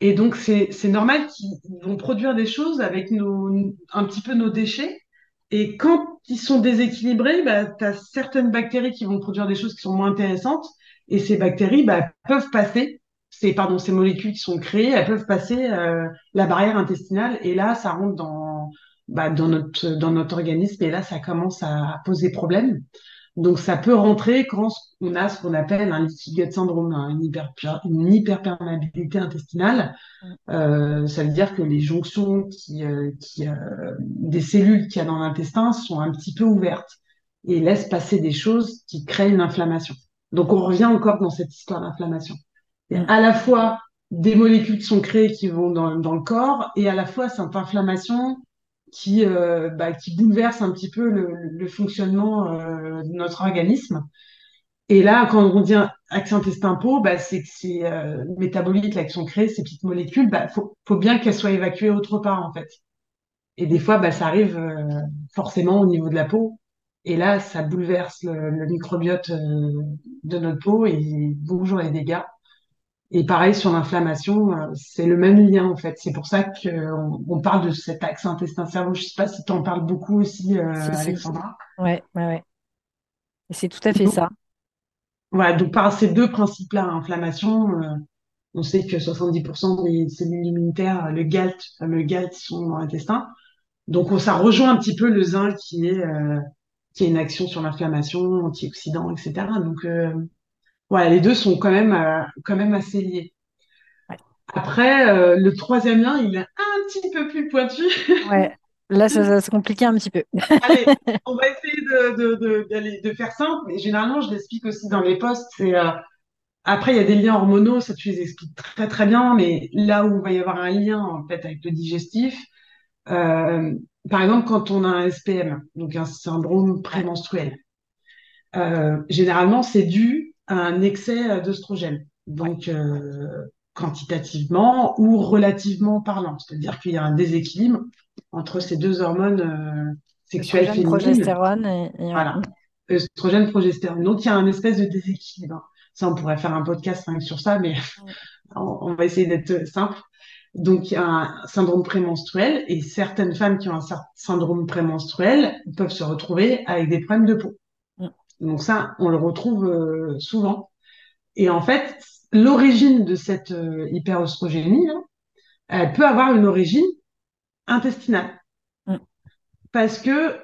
Et donc, c'est, c'est normal qu'ils vont produire des choses avec nos, un petit peu nos déchets. Et quand ils sont déséquilibrés, bah, tu as certaines bactéries qui vont produire des choses qui sont moins intéressantes. Et ces bactéries bah, peuvent passer, ces, pardon, ces molécules qui sont créées, elles peuvent passer euh, la barrière intestinale. Et là, ça rentre dans, bah, dans, notre, dans notre organisme. Et là, ça commence à poser problème. Donc, ça peut rentrer quand on a ce qu'on appelle un leaky gut syndrome, une, hyper, une hyperperméabilité intestinale. Mm. Euh, ça veut dire que les jonctions qui, euh, qui, euh, des cellules qu'il y a dans l'intestin sont un petit peu ouvertes et laissent passer des choses qui créent une inflammation. Donc, on revient encore dans cette histoire d'inflammation. Mm. À la fois des molécules sont créées qui vont dans, dans le corps et à la fois cette inflammation qui, euh, bah, qui bouleverse un petit peu le, le fonctionnement euh, de notre organisme. Et là, quand on dit axe intestin-peau, bah, c'est que ces euh, métabolites là, qui sont créés, ces petites molécules, bah, faut, faut bien qu'elles soient évacuées autre part, en fait. Et des fois, bah, ça arrive euh, forcément au niveau de la peau. Et là, ça bouleverse le, le microbiote euh, de notre peau et bonjour les dégâts. Et pareil sur l'inflammation, euh, c'est le même lien en fait. C'est pour ça qu'on on parle de cet axe intestin-cerveau. Je sais pas si tu en parles beaucoup aussi, euh, Si, si. Alexandra. Ouais, ouais, ouais. C'est tout à fait Donc, ça. voilà, donc par ces deux principes-là, inflammation, euh, on sait que 70% des cellules immunitaires, le GALT, le fameux GALT, sont dans l'intestin. Donc on- ça rejoint un petit peu le zinc qui est euh, qui est une action sur l'inflammation, antioxydant, etc. Donc euh, voilà, les deux sont quand même euh, quand même assez liés. Ouais. Après, euh, le troisième lien, il est un petit peu plus pointu. Ouais. Là, ça, ça se compliquait un petit peu. Allez, on va essayer de, de, de, faire simple, mais généralement, je l'explique aussi dans les posts. C'est, euh, après, il y a des liens hormonaux, ça tu les expliques très très bien, mais là où il va y avoir un lien en fait avec le digestif, euh, par exemple, quand on a un SPM, donc un syndrome prémenstruel, euh, généralement, c'est dû un excès d'œstrogène. Donc, euh, quantitativement ou relativement parlant. C'est-à-dire qu'il y a un déséquilibre entre ces deux hormones euh, sexuelles Oestrogène, féminines. progestérone et, et. Voilà. Œstrogène, progestérone. Donc, il y a un espèce de déséquilibre. Ça, on pourrait faire un podcast sur ça, mais on, on va essayer d'être simple. Donc, il y a un syndrome prémenstruel et certaines femmes qui ont un syndrome prémenstruel peuvent se retrouver avec des problèmes de peau. Donc ça, on le retrouve euh, souvent. Et en fait, l'origine de cette euh, hyperoestrogénie, hein, elle peut avoir une origine intestinale. Mm. parce que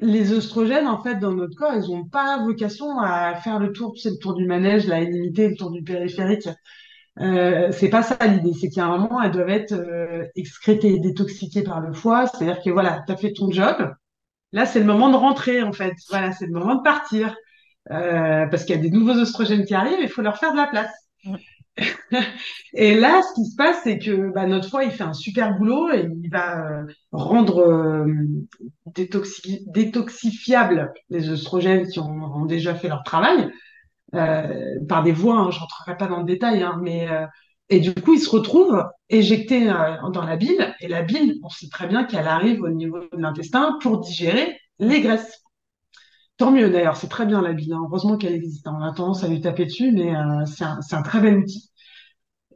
les oestrogènes, en fait, dans notre corps, ils n'ont pas vocation à faire le tour, tu sais, le tour du manège, la limité, le tour du périphérique. Euh, c'est pas ça l'idée, c'est a un moment, elles doivent être euh, excrétées, détoxiquées par le foie. C'est-à-dire que voilà, tu as fait ton job. Là, c'est le moment de rentrer, en fait. Voilà, c'est le moment de partir. Euh, parce qu'il y a des nouveaux oestrogènes qui arrivent, il faut leur faire de la place. et là, ce qui se passe, c'est que bah, notre foie, il fait un super boulot et il va euh, rendre euh, détoxifiables les oestrogènes qui ont, déjà fait leur travail euh, par des voies. Hein, je rentrerai pas dans le détail, hein, mais et du coup, ils se retrouvent éjectés dans la bile. Et la bile, on sait très bien qu'elle arrive au niveau de l'intestin pour digérer les graisses. Tant mieux d'ailleurs, c'est très bien la bile. Hein. Heureusement qu'elle existe. On a tendance à lui taper dessus, mais c'est un, très bel outil.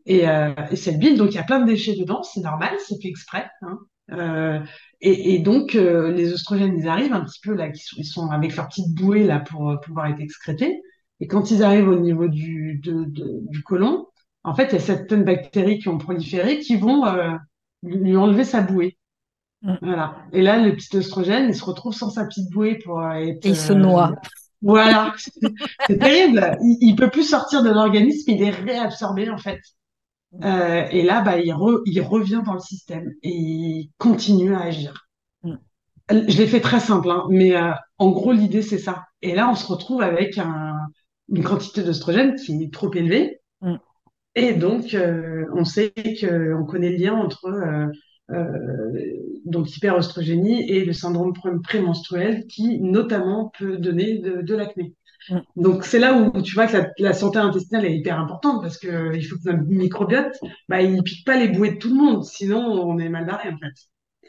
Et, euh, et cette bile, donc il y a plein de déchets dedans, c'est normal, c'est fait exprès. Hein. Euh, et, donc euh, les oestrogènes, ils arrivent un petit peu là, ils sont, avec leur petite bouée là pour euh, pouvoir être excrétés. Et quand ils arrivent au niveau du, de, du côlon, en fait, il y a certaines bactéries qui ont proliféré qui vont euh, lui enlever sa bouée. Mm. Voilà. Et là, le petit oestrogène, il se retrouve sans sa petite bouée pour être. Et il se noie. Voilà, c'est terrible. Il, il peut plus sortir de l'organisme, il est réabsorbé en fait. Euh, et là, bah, il, il, revient dans le système et il continue à agir. Mm. Je l'ai fait très simple, hein, mais euh, en gros, l'idée, c'est ça. Et là, on se retrouve avec un, une quantité d'oestrogène qui est trop élevée. Mm. Et donc, euh, on sait qu'on connaît le lien entre euh, euh, donc hyperoestrogénie et le syndrome prémenstruel qui, notamment, peut donner de, de l'acné. Mm. Donc c'est là où tu vois que la, santé intestinale est hyper importante parce que il faut que notre microbiote, bah, il pique pas les bouées de tout le monde, sinon on est mal barré en fait.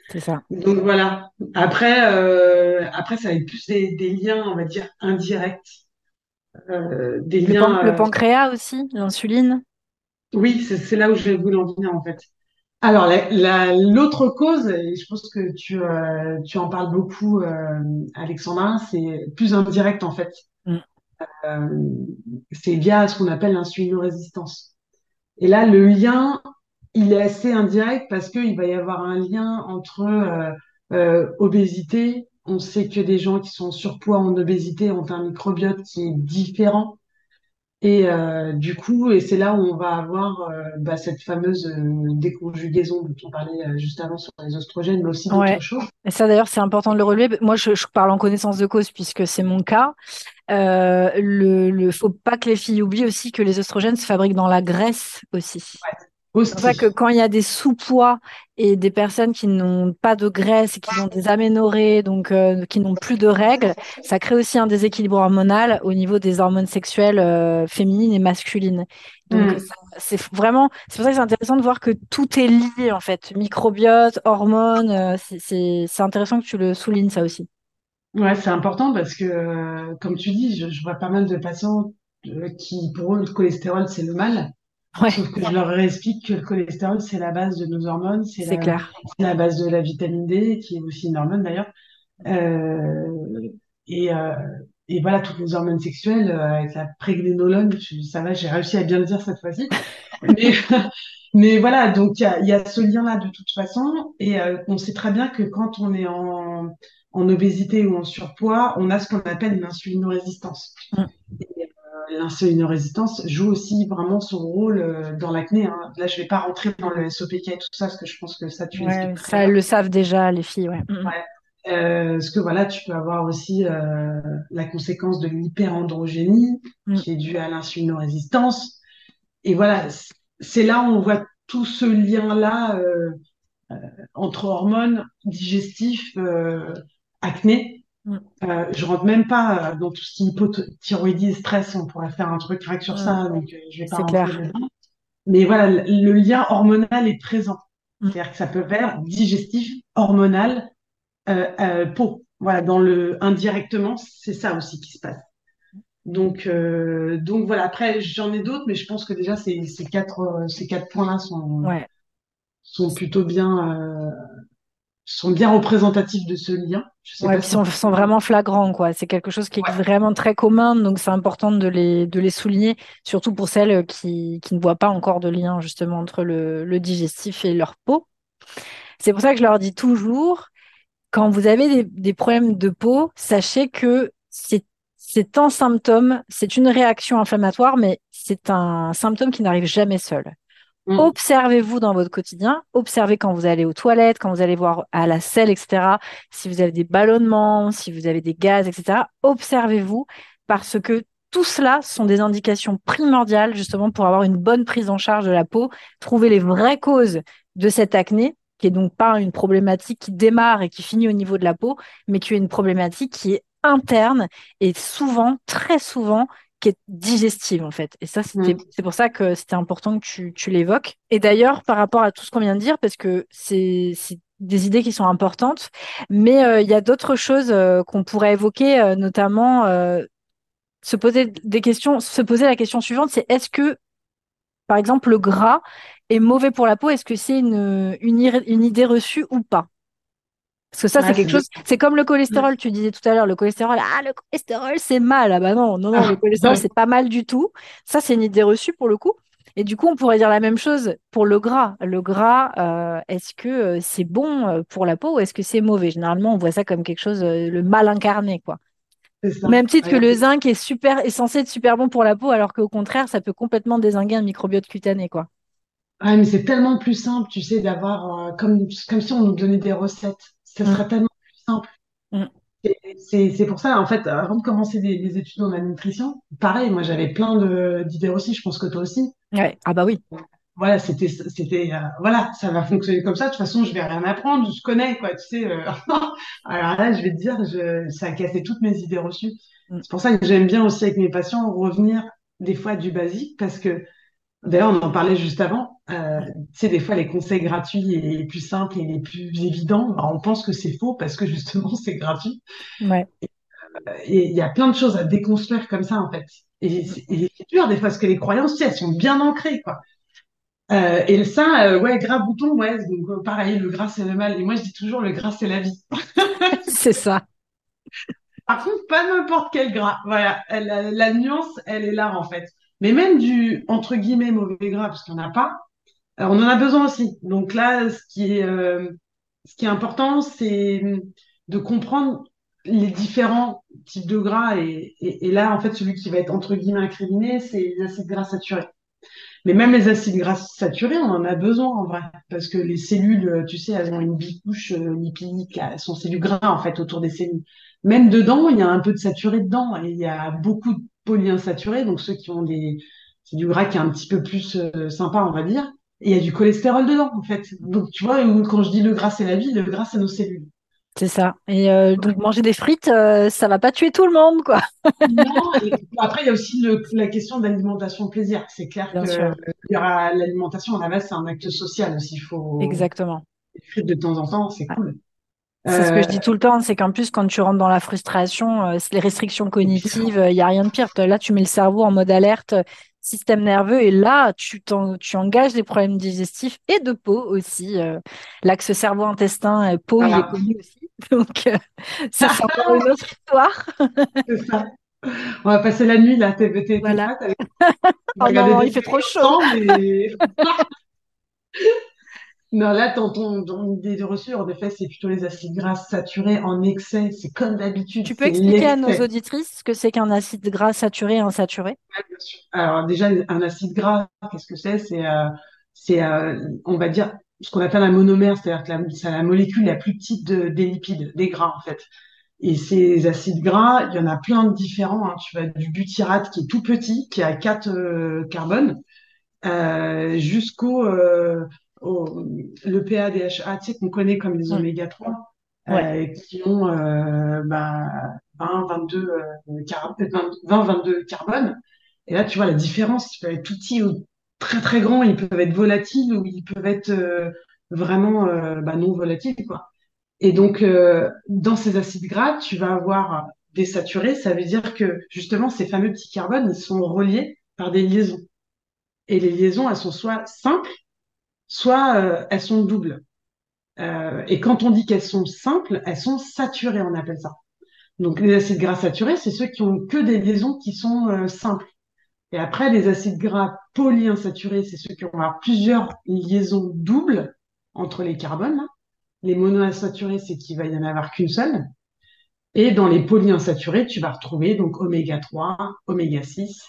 C'est ça. Donc voilà. Après, euh, après ça va être plus des, des, liens, on va dire indirects, euh, des le liens. le euh, pancréas aussi, l'insuline. Oui, c'est là où je voulu en venir en fait. Alors l'autre cause, et je pense que tu, euh, tu en parles beaucoup, euh, Alexandra, c'est plus indirect en fait. Euh, c'est via ce qu'on appelle l'insulinorésistance. Et là, le lien, il est assez indirect parce qu'il va y avoir un lien entre euh, obésité. On sait que des gens qui sont surpoids en obésité ont un microbiote qui est différent. Et euh, du coup, et c'est là où on va avoir euh, bah, cette fameuse euh, déconjugaison dont on parlait juste avant sur les oestrogènes, mais aussi d'autres choses. Et ça, d'ailleurs, c'est important de le relever. Moi, je, je, parle en connaissance de cause puisque c'est mon cas. Euh, le, le faut pas que les filles oublient aussi que les oestrogènes se fabriquent dans la graisse aussi. Ouais. C'est vrai que quand il y a des sous-poids et des personnes qui n'ont pas de graisse et qui ont des aménorrhées, donc euh, qui n'ont plus de règles, ça crée aussi un déséquilibre hormonal au niveau des hormones sexuelles euh, féminines et masculines. Donc mm. c'est vraiment, c'est pour ça que c'est intéressant de voir que tout est lié en fait, microbiote, hormones. Euh, c'est intéressant que tu le soulignes ça aussi. Ouais, c'est important parce que, comme tu dis, je, je, vois pas mal de patients qui, pour eux, le cholestérol, c'est le mal. Ouais. Sauf que je leur explique que le cholestérol, c'est la base de nos hormones, c'est la, clair. la base de la vitamine D, qui est aussi une hormone d'ailleurs. Euh, et, euh, et voilà, toutes les hormones sexuelles, euh, avec la prégnénolone, ça va, j'ai réussi à bien le dire cette fois-ci. mais, mais voilà, donc il y a, y a, ce lien-là de toute façon. Et on sait très bien que quand on est en en obésité ou en surpoids, on a ce qu'on appelle une insulinorésistance. Mm. Euh, l'insulinorésistance joue aussi vraiment son rôle euh, dans l'acné. Hein. Là, je vais pas rentrer dans le SOPK et tout ça, parce que je pense que ça, tu ouais, Ça, elles le savent déjà, les filles. Ouais. Ouais. Euh, parce que voilà, tu peux avoir aussi euh, la conséquence de l'hyperandrogénie mm. qui est due à l'insulinorésistance. Et voilà, c'est là où on voit tout ce lien-là euh, euh entre hormones, digestifs, acné. Mm. Euh, je rentre même pas euh, dans tout ce qui est hypothyroïdie stress. On pourrait faire un truc direct sur ça, donc euh, je vais pas rentrer clair. Mais voilà, le, lien hormonal est présent. Mm. C'est-à-dire que ça peut faire digestif, hormonal, euh, euh, peau. Voilà, dans le indirectement, c'est ça aussi qui se passe. Donc, euh, donc voilà. Après, j'en ai d'autres, mais je pense que déjà ces, ces quatre, ces quatre points-là sont, ouais. sont plutôt bien sont bien représentatifs de ce lien. ouais, ils sont, sont, vraiment flagrants, quoi. C'est quelque chose qui est vraiment très commun, donc c'est important de les, de les souligner, surtout pour celles qui, qui ne voient pas encore de lien justement entre le, le digestif et leur peau. C'est pour ça que je leur dis toujours, quand vous avez des, problèmes de peau, sachez que c'est c'est un symptôme, c'est une réaction inflammatoire, mais c'est un symptôme qui n'arrive jamais seul. Mm. Observez-vous dans votre quotidien, observez quand vous allez aux toilettes, quand vous allez voir à la selle, etc. Si vous avez des ballonnements, si vous avez des gaz, etc. Observez-vous parce que tout cela sont des indications primordiales justement pour avoir une bonne prise en charge de la peau, trouver les vraies causes de cette acné, qui est donc pas une problématique qui démarre et qui finit au niveau de la peau, mais qui est une problématique qui est interne et souvent, très souvent, qui est digestive en fait. Et ça, mm. c'est pour ça que c'était important que tu, tu l'évoques. Et d'ailleurs, par rapport à tout ce qu'on vient de dire, parce que c'est des idées qui sont importantes, mais euh, il y a d'autres choses euh, qu'on pourrait évoquer, euh, notamment se poser des questions, se poser la question suivante, c'est est-ce que, par exemple, le gras est mauvais pour la peau? Est-ce que c'est une, une, idée reçue ou pas? Parce que ça, c'est quelque chose. C'est comme le cholestérol. Tu disais tout à l'heure, le cholestérol. Ah, le cholestérol, c'est mal. Ah bah non, non, non, le ah, cholestérol, c'est pas mal du tout. Ça, c'est une idée reçue pour le coup. Et du coup, on pourrait dire la même chose pour le gras. Le gras, euh, est-ce que euh, c'est bon euh, pour la peau ou est-ce que c'est mauvais? Généralement, on voit ça comme quelque chose, le mal incarné, quoi. Même titre que le zinc est super, est censé être super bon pour la peau, alors qu'au contraire, ça peut complètement désinguer un microbiote cutané, quoi. Ah, mais c'est tellement plus simple, tu sais, d'avoir euh, comme, comme si on nous donnait des recettes. Ce serait mm. tellement plus simple. Mm. C'est pour ça, en fait, avant de commencer des, études dans la nutrition, pareil, moi j'avais plein d'idées aussi, je pense que toi aussi. Ouais. Ah bah oui voilà, c'était, c'était, euh, voilà, ça va fonctionner comme ça. De toute façon, je vais rien apprendre, je connais, quoi, tu sais. Euh, alors là, je vais te dire, je, ça a cassé toutes mes idées reçues. Mm. C'est pour ça que j'aime bien aussi avec mes patients revenir des fois du basique, parce que, d'ailleurs, on en parlait juste avant, euh, tu sais, des fois, les conseils gratuits et les plus simples et les plus évidents, bah, on pense que c'est faux parce que justement, c'est gratuit. Ouais. Et il y a plein de choses à déconstruire comme ça, en fait. Et c'est dur, des fois, parce que les croyances, elles sont bien ancrées, quoi. Euh, et ça, euh, ouais, gras bouton, ouais, donc euh, pareil, le gras c'est le mal. Et moi je dis toujours le gras c'est la vie. c'est ça. Par contre, pas n'importe quel gras. Voilà, la, nuance, elle est là en fait. Mais même du entre guillemets mauvais gras, parce qu'on n'a pas, on en a besoin aussi. Donc là, ce qui est, ce qui est important, c'est de comprendre les différents types de gras. Et, et, là, en fait, celui qui va être entre guillemets incriminé, c'est les acides gras saturés. Mais même les acides gras saturés, on en a besoin en vrai, parce que les cellules, euh, tu sais, elles ont une bicouche euh, lipidique, elles sont du gras en fait autour des cellules. Même dedans, il y a un peu de saturé dedans, et il y a beaucoup de polyinsaturés, donc ceux qui ont des, c'est du gras qui est un petit peu plus euh, sympa, on va dire. Et il y a du cholestérol dedans, en fait. Donc, tu vois, quand je dis le gras, c'est la vie, le gras, c'est nos cellules. C'est ça. Et euh, donc manger des frites, euh, ça va pas tuer tout le monde, quoi. non, après, il y a aussi la question d'alimentation plaisir. C'est clair que l'alimentation, à la base, c'est un acte social aussi. Il faut Exactement. Les frites de temps en temps, c'est cool. C'est ce que je dis tout le temps, c'est qu'en plus, quand tu rentres dans la frustration, euh, les restrictions cognitives, il y a rien de pire. Là, tu mets le cerveau en mode alerte, système nerveux, et là, tu, tu engages des problèmes digestifs et de peau aussi. L'axe cerveau-intestin, peau, il est connu aussi. Donc, euh, ça, c'est encore une autre histoire. c'est ça. On va passer la nuit là. T'es, voilà. oh non, il fait trop chaud. Non, là, ton, ton, idée de reçu, en effet, c'est plutôt les acides gras saturés en excès. C'est comme d'habitude. Tu peux expliquer à nos auditrices ce que c'est qu'un acide gras saturé et insaturé? Bien sûr. Alors déjà, un acide gras, qu'est-ce que c'est? C'est, euh, c'est euh, on va dire, ce qu'on appelle un monomère, c'est-à-dire que c'est la molécule la plus petite des lipides, des gras en fait. Et ces acides gras, il y en a plein de différents. Hein. Tu vas du butyrate qui est tout petit, qui a 4 euh, carbones, euh, jusqu'au euh, le PADHA, tu sais, qu'on connaît comme les oméga 3, euh, qui ont bah, 20, 22, 20, 22 carbones. Et là, tu vois la différence, tu peux être tout petit ou très très grands, ils peuvent être volatiles ou ils peuvent être euh, vraiment euh, bah, non volatiles, quoi. Et donc, euh, dans ces acides gras, tu vas avoir des saturés. Ça veut dire que justement, ces fameux petits carbones, ils sont reliés par des liaisons. Et les liaisons, elles sont soit simples, soit elles sont doubles. et quand on dit qu'elles sont simples, elles sont saturées, on appelle ça. Donc, les acides gras saturés, c'est ceux qui ont que des liaisons qui sont simples. Et après, les acides gras polyinsaturés, c'est ceux qui ont plusieurs liaisons doubles entre les carbones. Les monoinsaturés, c'est qu'il va y en avoir qu'une seule. Et dans les polyinsaturés, tu vas retrouver donc oméga 3, oméga 6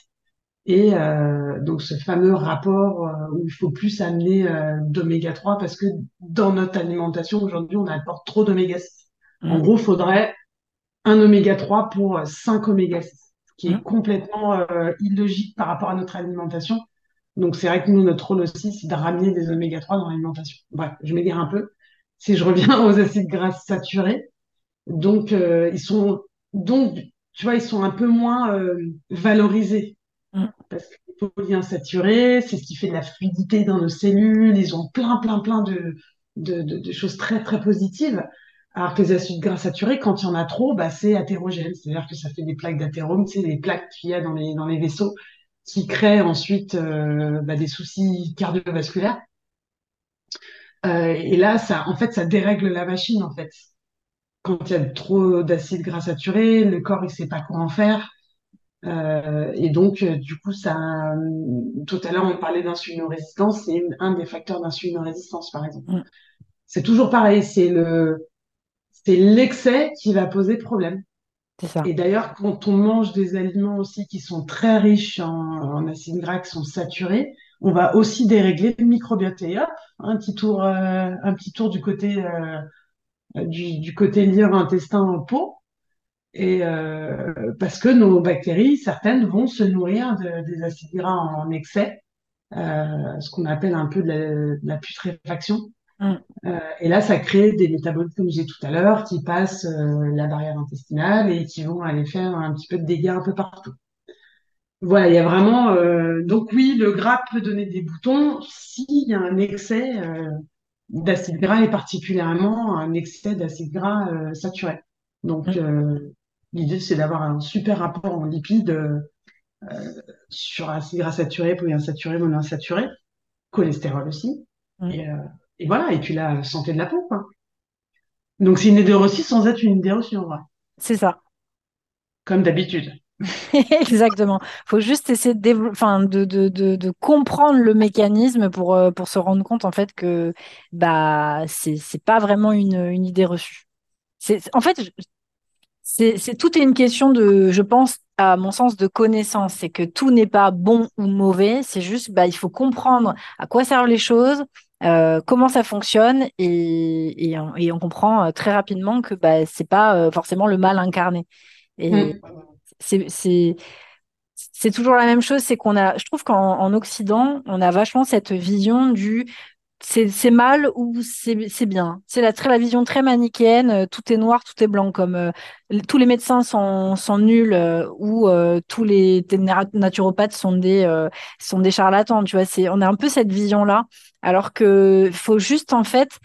et euh, donc ce fameux rapport euh, où il faut plus amener euh, d'oméga 3 parce que dans notre alimentation aujourd'hui, on apporte trop d'oméga 6. En Mm. gros, il faudrait un oméga 3 pour 5 oméga 6, ce qui est Mm. complètement euh, illogique par rapport à notre alimentation. Donc c'est vrai que nous, notre rôle aussi, c'est de ramener des oméga 3 dans l'alimentation. Bref, je m'égare un peu. Si je reviens aux acides gras saturés, donc, euh, ils sont, donc, tu vois, ils sont un peu moins euh, valorisés Mm. parce que les polyinsaturés, c'est ce qui fait de la fluidité dans nos cellules. Ils ont plein, plein, plein de, choses très, très positives. Alors que les acides gras saturés, quand il y en a trop, bah, c'est athérogène. C'est-à-dire que ça fait des plaques d'athérome, sais, des plaques qu'il y a dans les, dans les vaisseaux qui créent ensuite euh, bah, des soucis cardiovasculaires. Euh, et là, ça, en fait, ça dérègle la machine, en fait quand il y a trop d'acides gras saturés, le corps il sait pas quoi en faire. Euh, et donc, euh, du coup, ça, tout à l'heure, on parlait d'insulinorésistance, c'est un des facteurs d'insulinorésistance, par exemple. Mm. C'est toujours pareil, c'est le, c'est l'excès qui va poser problème. C'est ça. Et d'ailleurs, quand on mange des aliments aussi qui sont très riches en, en acides gras, qui sont saturés, on va aussi dérégler le microbiote. Et hop, un petit tour, euh, un petit tour du côté, euh, du, du côté lieur, intestin, peau. Et euh, parce que nos bactéries, certaines vont se nourrir de- des acides gras en excès, euh, ce qu'on appelle un peu de la, de la putréfaction. Mm. Euh, et là, ça crée des métabolites, comme j'ai tout à l'heure, qui passent euh, la barrière intestinale et qui vont aller faire un petit peu de dégâts un peu partout. Voilà, il y a vraiment. euh, donc oui, le gras peut donner des boutons s'il y a un excès d'acide gras et particulièrement un excès d'acide gras saturé. Donc Mm. euh, l'idée c'est d'avoir un super rapport en lipides euh, sur acide gras saturé, polyinsaturé, monoinsaturé, cholestérol aussi. Et, euh, et voilà, et puis la santé de la peau, quoi. Donc c'est une idée reçue sans être une idée reçue en vrai, C'est ça. comme d'habitude. Exactement. Faut juste essayer de, dévelop- enfin, de, de, de, de comprendre le mécanisme pour, euh, pour se rendre compte en fait que bah c'est pas vraiment une, une idée reçue. C'est en fait je- c'est tout est une question de je pense à mon sens de connaissance. C'est que tout n'est pas bon ou mauvais. C'est juste bah il faut comprendre à quoi servent les choses. euh, comment ça fonctionne et, et, on, et on comprend euh, très rapidement que bah, c'est pas euh, forcément le mal incarné. Et Mm. c'est, c'est, toujours la même chose, c'est qu'on a, je trouve qu'en en Occident, on a vachement cette vision du c'est, mal ou c'est, bien. C'est la, la vision très manichéenne, euh, tout est noir, tout est blanc, comme euh, tous les médecins sont, sont nuls euh, ou euh, tous les naturopathes sont des, euh, sont des charlatans, tu vois. C'est, on a un peu cette vision-là, alors que faut juste en fait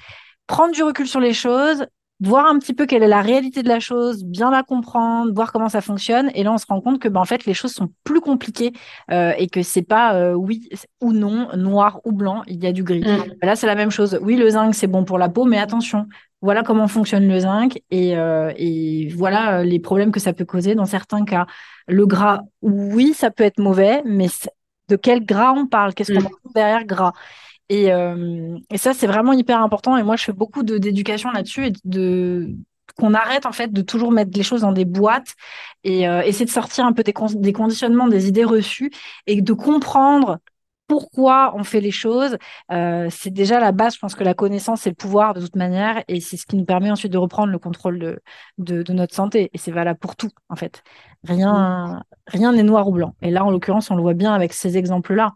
prendre du recul sur les choses, voir un petit peu quelle est la réalité de la chose, bien la comprendre, voir comment ça fonctionne. Et là, on se rend compte que, ben, en fait, les choses sont plus compliquées euh, et que c'est pas euh, oui ou non, noir ou blanc, il y a du gris. Mm. Là, c'est la même chose. Oui, le zinc, c'est bon pour la peau, mais attention, voilà comment fonctionne le zinc et, euh, et voilà les problèmes que ça peut causer dans certains cas. Le gras, oui, ça peut être mauvais, mais de quel gras on parle? Qu'est-ce qu'on Mm. entend derrière gras? Et, euh, et ça, c'est vraiment hyper important. Et moi, je fais beaucoup d'éducation là-dessus et de qu'on arrête en fait de toujours mettre les choses dans des boîtes et euh, essayer de sortir un peu des, con- des conditionnements, des idées reçues et de comprendre pourquoi on fait les choses. Euh, c'est déjà la base. Je pense que la connaissance, c'est le pouvoir de toute manière et c'est ce qui nous permet ensuite de reprendre le contrôle de, de, de notre santé. Et c'est valable pour tout, en fait. Rien, rien n'est noir ou blanc. Et là, en l'occurrence, on le voit bien avec ces exemples-là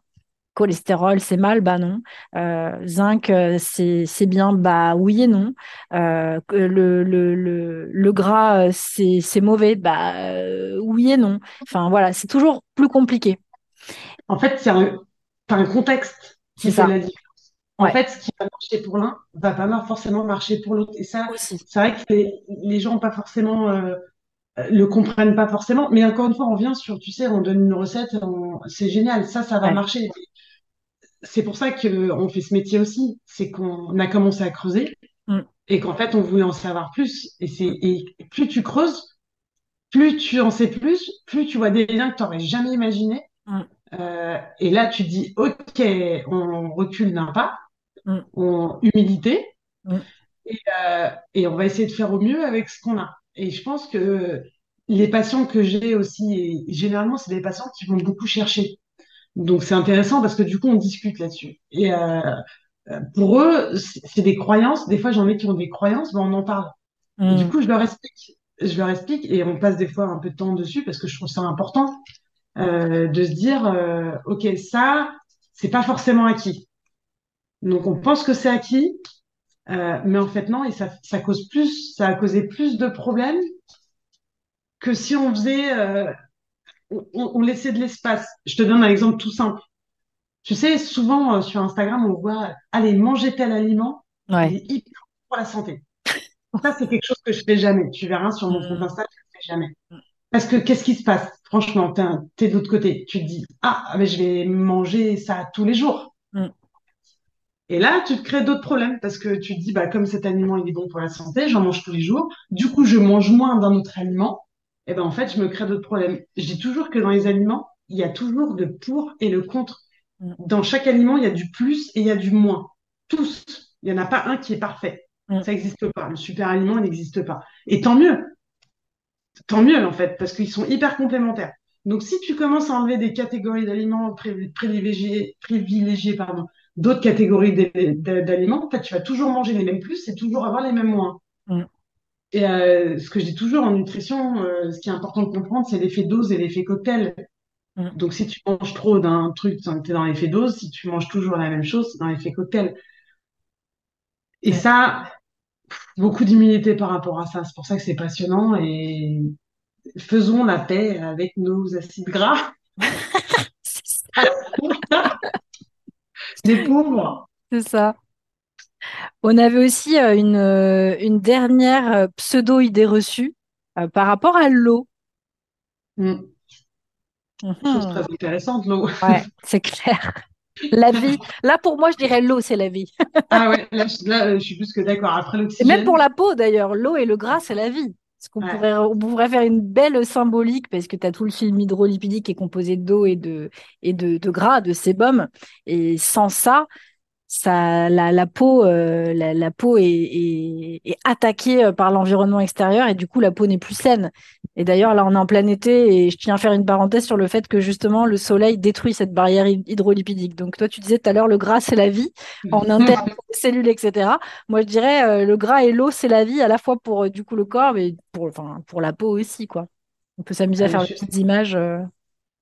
cholestérol, c'est mal, bah non. Euh, zinc, euh, c'est bien, bah oui et non. Euh, le, le, le, le gras, c'est mauvais, bah euh, oui et non. Enfin voilà, c'est toujours plus compliqué. En fait, c'est un, contexte qui fait ça. la différence. En Ouais. fait, ce qui va marcher pour l'un va pas forcément marcher pour l'autre. Et ça, Aussi. c'est vrai que les, les gens pas forcément le comprennent pas forcément. Mais encore une fois, on vient sur, tu sais, on donne une recette, on- c'est génial, ça, ça va Ouais. marcher. C'est pour ça que on fait ce métier aussi, c'est qu'on a commencé à creuser Mm. et qu'en fait, on voulait en savoir plus. Et c'est et plus tu creuses, plus tu en sais plus, plus tu vois des liens que tu n'aurais jamais imaginés. Mm. Euh, et là, tu dis, OK, on recule d'un pas, Mm. on, humilité. Et, euh, et on va essayer de faire au mieux avec ce qu'on a. Et je pense que les patients que j'ai aussi, et généralement, c'est des patients qui vont beaucoup chercher. Donc c'est intéressant parce que du coup, on discute là-dessus. Et euh, euh, pour eux, c'est des croyances. Des fois, j'en ai qui ont des croyances, mais on en parle. Et du Mm. coup, je leur explique. Je leur explique et on passe des fois un peu de temps dessus parce que je trouve ça important euh, de se dire, euh, OK, ça, c'est pas forcément acquis. Donc on pense que c'est acquis, euh, mais en fait non, et ça, ça cause plus, ça a causé plus de problèmes que si on faisait, euh, on, on laissait de l'espace. Je te donne un exemple tout simple. Tu sais, souvent euh, sur Instagram, on voit, allez, manger tel aliment, Ouais. est hyper bon pour la santé. Ça, c'est quelque chose que je fais jamais. Tu verras sur mon compte Mm. Insta, je le fais jamais. Parce que qu'est-ce qui se passe? Franchement, t'es, de l'autre côté. Tu te dis, ah, mais je vais manger ça tous les jours. Mm. Et là, tu te crées d'autres problèmes parce que tu te dis, bah, comme cet aliment, il est bon pour la santé, j'en mange tous les jours. Du coup, je mange moins d'un autre aliment. Et ben, en fait, je me crée d'autres problèmes. Je dis toujours que dans les aliments, il y a toujours le pour et le contre. Mm. Dans chaque aliment, il y a du plus et il y a du moins. Tous. Il n'y en a pas un qui est parfait. Mm. Ça n'existe pas. Le super aliment, n'existe pas. Et tant mieux. Tant mieux, en fait, parce qu'ils sont hyper complémentaires. Donc, si tu commences à enlever des catégories d'aliments pri- privilégiés, privilégiés, pardon, d'autres catégories d'aliments, en fait, tu vas toujours manger les mêmes plus et toujours avoir les mêmes moins. Mm. Et euh, ce que je dis toujours en nutrition, euh, ce qui est important de comprendre, c'est l'effet dose et l'effet cocktail. Mm. Donc, si tu manges trop d'un truc, tu es dans l'effet dose. Si tu manges toujours la même chose, c'est dans l'effet cocktail. Et Ouais. ça, beaucoup d'humilité par rapport à ça. C'est pour ça que c'est passionnant et faisons la paix avec nos acides gras. Les pauvres. C'est ça. On avait aussi euh, une, euh, une dernière euh, pseudo-idée reçue par rapport à l'eau. Mm. Chose très intéressante, l'eau. Ouais, c'est clair. La vie. Là, pour moi, je dirais l'eau, c'est la vie. Ah ouais, là, je, là, je suis plus que d'accord. Après Et même l'oxygène, pour la peau, d'ailleurs, l'eau et le gras, c'est la vie. Parce qu'on ouais. pourrait, on pourrait faire une belle symbolique parce que tu as tout le film hydrolipidique qui est composé d'eau et de, et de, de gras, de sébum. Et sans ça, ça, la, la peau, euh, la, la peau est, est, est attaquée euh, par l'environnement extérieur et du coup la peau n'est plus saine. Et d'ailleurs là on est en plein été et je tiens à faire une parenthèse sur le fait que justement le soleil détruit cette barrière hy- hydrolipidique. Donc toi tu disais tout à l'heure le gras c'est la vie en interne pour les cellules etc. Moi je dirais euh, le gras et l'eau c'est la vie à la fois pour euh, du coup le corps mais pour enfin pour la peau aussi quoi. On peut s'amuser à Euh, faire des petites images.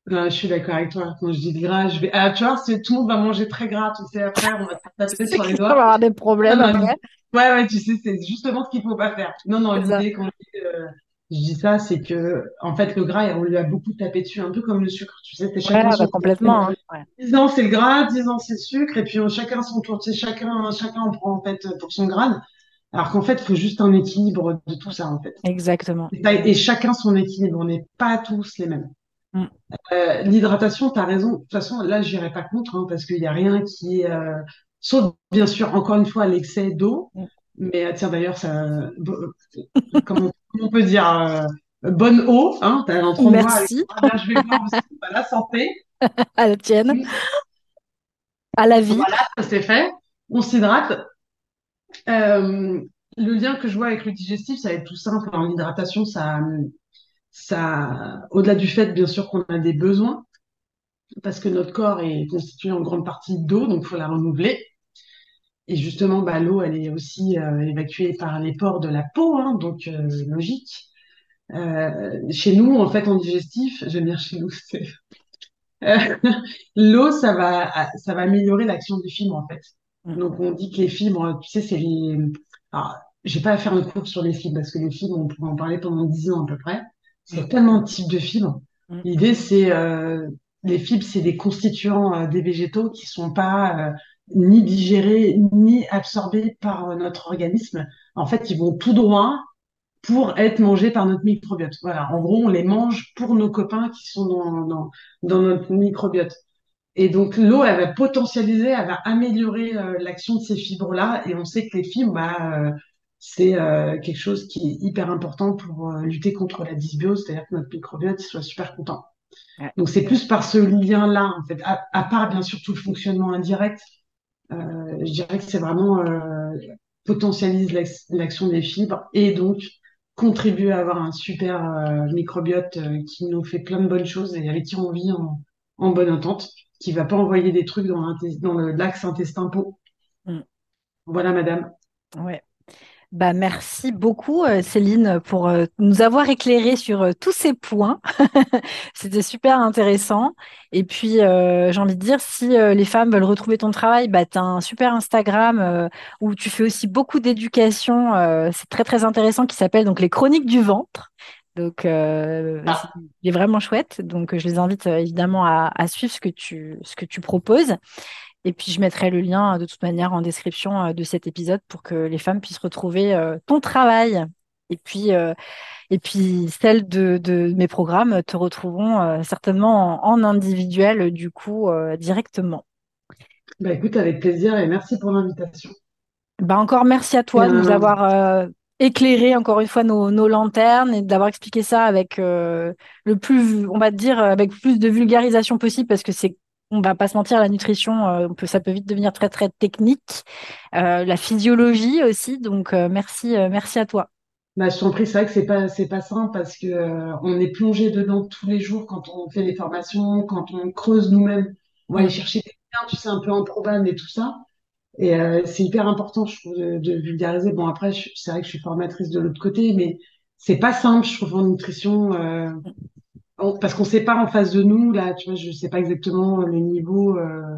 Non, je suis d'accord avec toi. Quand je dis gras, je vais. Ah, tu vois, c'est- tout le monde va manger très gras, tu sais, après, on va te taper sur les qu'il va doigts. avoir des problèmes non, après. ouais, ouais, tu sais, c'est justement ce qu'il faut pas faire. Non, non, l'idée, quand je dis, euh, je dis ça, c'est que, en fait, le gras, on lui a beaucoup tapé dessus, un peu comme le sucre, tu sais, c'est Ouais, chacun bah, son tour. complètement. hein. Ouais. 10 ans, c'est le gras, 10 ans, c'est le sucre, et puis chacun son tour, tu sais, chacun, chacun en prend, en fait, pour son grade. Alors qu'en fait, il faut juste un équilibre de tout ça, en fait. Exactement. Et chacun son équilibre, on n'est pas tous les mêmes. Mm. Euh, l'hydratation, tu as raison. De toute façon, là, j'irai pas contre, hein, parce qu'il n'y a rien qui est... euh, Sauf, bien sûr, encore une fois, l'excès d'eau. Mm. Mais euh, tiens, d'ailleurs, ça... comment on peut dire euh, Bonne eau, hein, avec Merci moi. Là, je vais boire aussi, à la santé. à la tienne, à la vie. Voilà, ça c'est fait. On s'hydrate. Le lien que je vois avec le digestif, ça va être tout simple. En l'hydratation, ça, ça, au-delà du fait, bien sûr, qu'on a des besoins, parce que notre corps est constitué en grande partie d'eau, donc il faut la renouveler. Et justement, bah, l'eau, elle est aussi euh, évacuée par les pores de la peau, hein, donc euh, logique. Euh, chez nous, en fait, en digestif, j'aime bien chez nous, c'est l'eau, ça va, ça va améliorer l'action des fibres, en fait. Mm. Donc, on dit que les fibres, tu sais, c'est les. Alors, j'ai pas à faire un cours sur les fibres parce que les fibres, on pourrait en parler pendant 10 ans à peu près. C'est Mm. tellement de types de fibres. Mm. L'idée, c'est. euh, les fibres, c'est des constituants euh, des végétaux qui sont pas euh, ni digérés ni absorbés par euh, notre organisme. En fait, ils vont tout droit pour être mangés par notre microbiote. Voilà. En gros, on les mange pour nos copains qui sont dans, dans, dans notre microbiote. Et donc, l'eau, elle va potentialiser, elle va améliorer l'action de ces fibres-là. Et on sait que les fibres, bah, c'est euh, quelque chose qui est hyper important pour euh, lutter contre la dysbiose, c'est-à-dire que notre microbiote soit super content. Ouais. Donc, c'est plus par ce lien-là, en fait, à, à part bien sûr tout le fonctionnement indirect. Euh, je dirais que c'est vraiment euh, potentialise l'action des fibres et donc contribue à avoir un super microbiote qui nous fait plein de bonnes choses et avec qui on vit en, en bonne entente, qui va pas envoyer des trucs dans, dans l'axe intestin-peau. Mm. Voilà, madame. Ouais. Bah, merci beaucoup, euh, Céline, pour euh, nous avoir éclairé sur euh, tous ces points. C'était super intéressant. Et puis, j'ai envie de dire, si les femmes veulent retrouver ton travail, bah, tu as un super Instagram où tu fais aussi beaucoup d'éducation. c'est très, très intéressant qui s'appelle donc les chroniques du ventre. Donc, ah. il est vraiment chouette. Donc, je les invite évidemment à, à, suivre ce que tu, ce que tu proposes. Et puis, je mettrai le lien de toute manière en description euh, de cet épisode pour que les femmes puissent retrouver euh, ton travail. Et puis, euh, et puis celles de, mes programmes te retrouveront certainement en, individuel, du coup, directement. Bah, écoute, avec plaisir et merci pour l'invitation. Bah, encore merci à toi de nous avoir éclairé encore une fois nos, nos lanternes et d'avoir expliqué ça avec le plus, on va dire, avec plus de vulgarisation possible parce que c'est on va pas se mentir, la nutrition, euh, ça peut vite devenir très très technique. Euh, la physiologie aussi, donc euh, merci, merci à toi. Bah, je t'en prie, c'est vrai que c'est pas c'est pas simple parce que on est plongé dedans tous les jours quand on fait les formations, quand on creuse nous-mêmes, on va aller chercher des liens, tu sais, un peu improbables et tout ça. Et c'est hyper important, je trouve, de, vulgariser. Bon, après, c'est vrai que je suis formatrice de l'autre côté, mais c'est pas simple, je trouve, en nutrition. Parce qu'on sait pas en face de nous, là, tu vois, je sais pas exactement le niveau euh,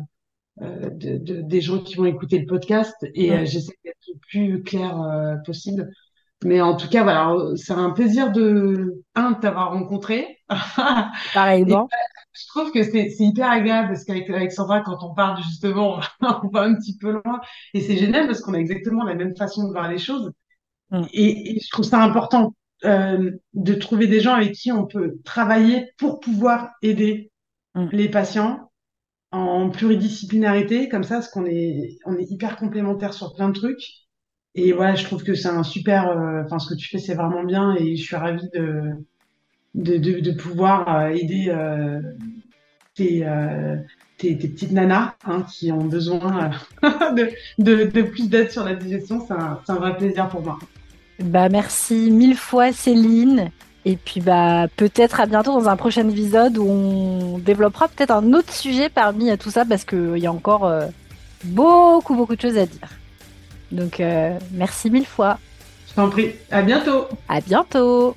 euh de, de, des gens qui vont écouter le podcast et euh, j'essaie d'être le plus clair possible. Mais en tout cas, voilà, c'est un plaisir de, un, de t'avoir rencontré. Pareillement. je trouve que c'est hyper agréable parce qu'avec Alexandra, quand on parle justement, on va un petit peu loin. Et c'est génial parce qu'on a exactement la même façon de voir les choses. Mm. Et, et, je trouve ça important euh, de trouver des gens avec qui on peut travailler pour pouvoir aider mm. les patients en pluridisciplinarité, comme ça, parce qu'on est, on est hyper complémentaires sur plein de trucs. Et voilà, je trouve que c'est un super, euh, enfin, ce que tu fais, c'est vraiment bien et je suis ravie de, de, de, pouvoir euh, aider tes, tes, tes, petites nanas hein, qui ont besoin de, de, de, plus d'aide sur la digestion. C'est un, un vrai plaisir pour moi. Bah, merci mille fois, Céline. Et puis, bah, peut-être à bientôt dans un prochain épisode où on développera peut-être un autre sujet parmi tout ça parce qu'il y a encore euh, beaucoup, beaucoup de choses à dire. Donc, euh, merci mille fois. Je t'en prie. À bientôt. À bientôt.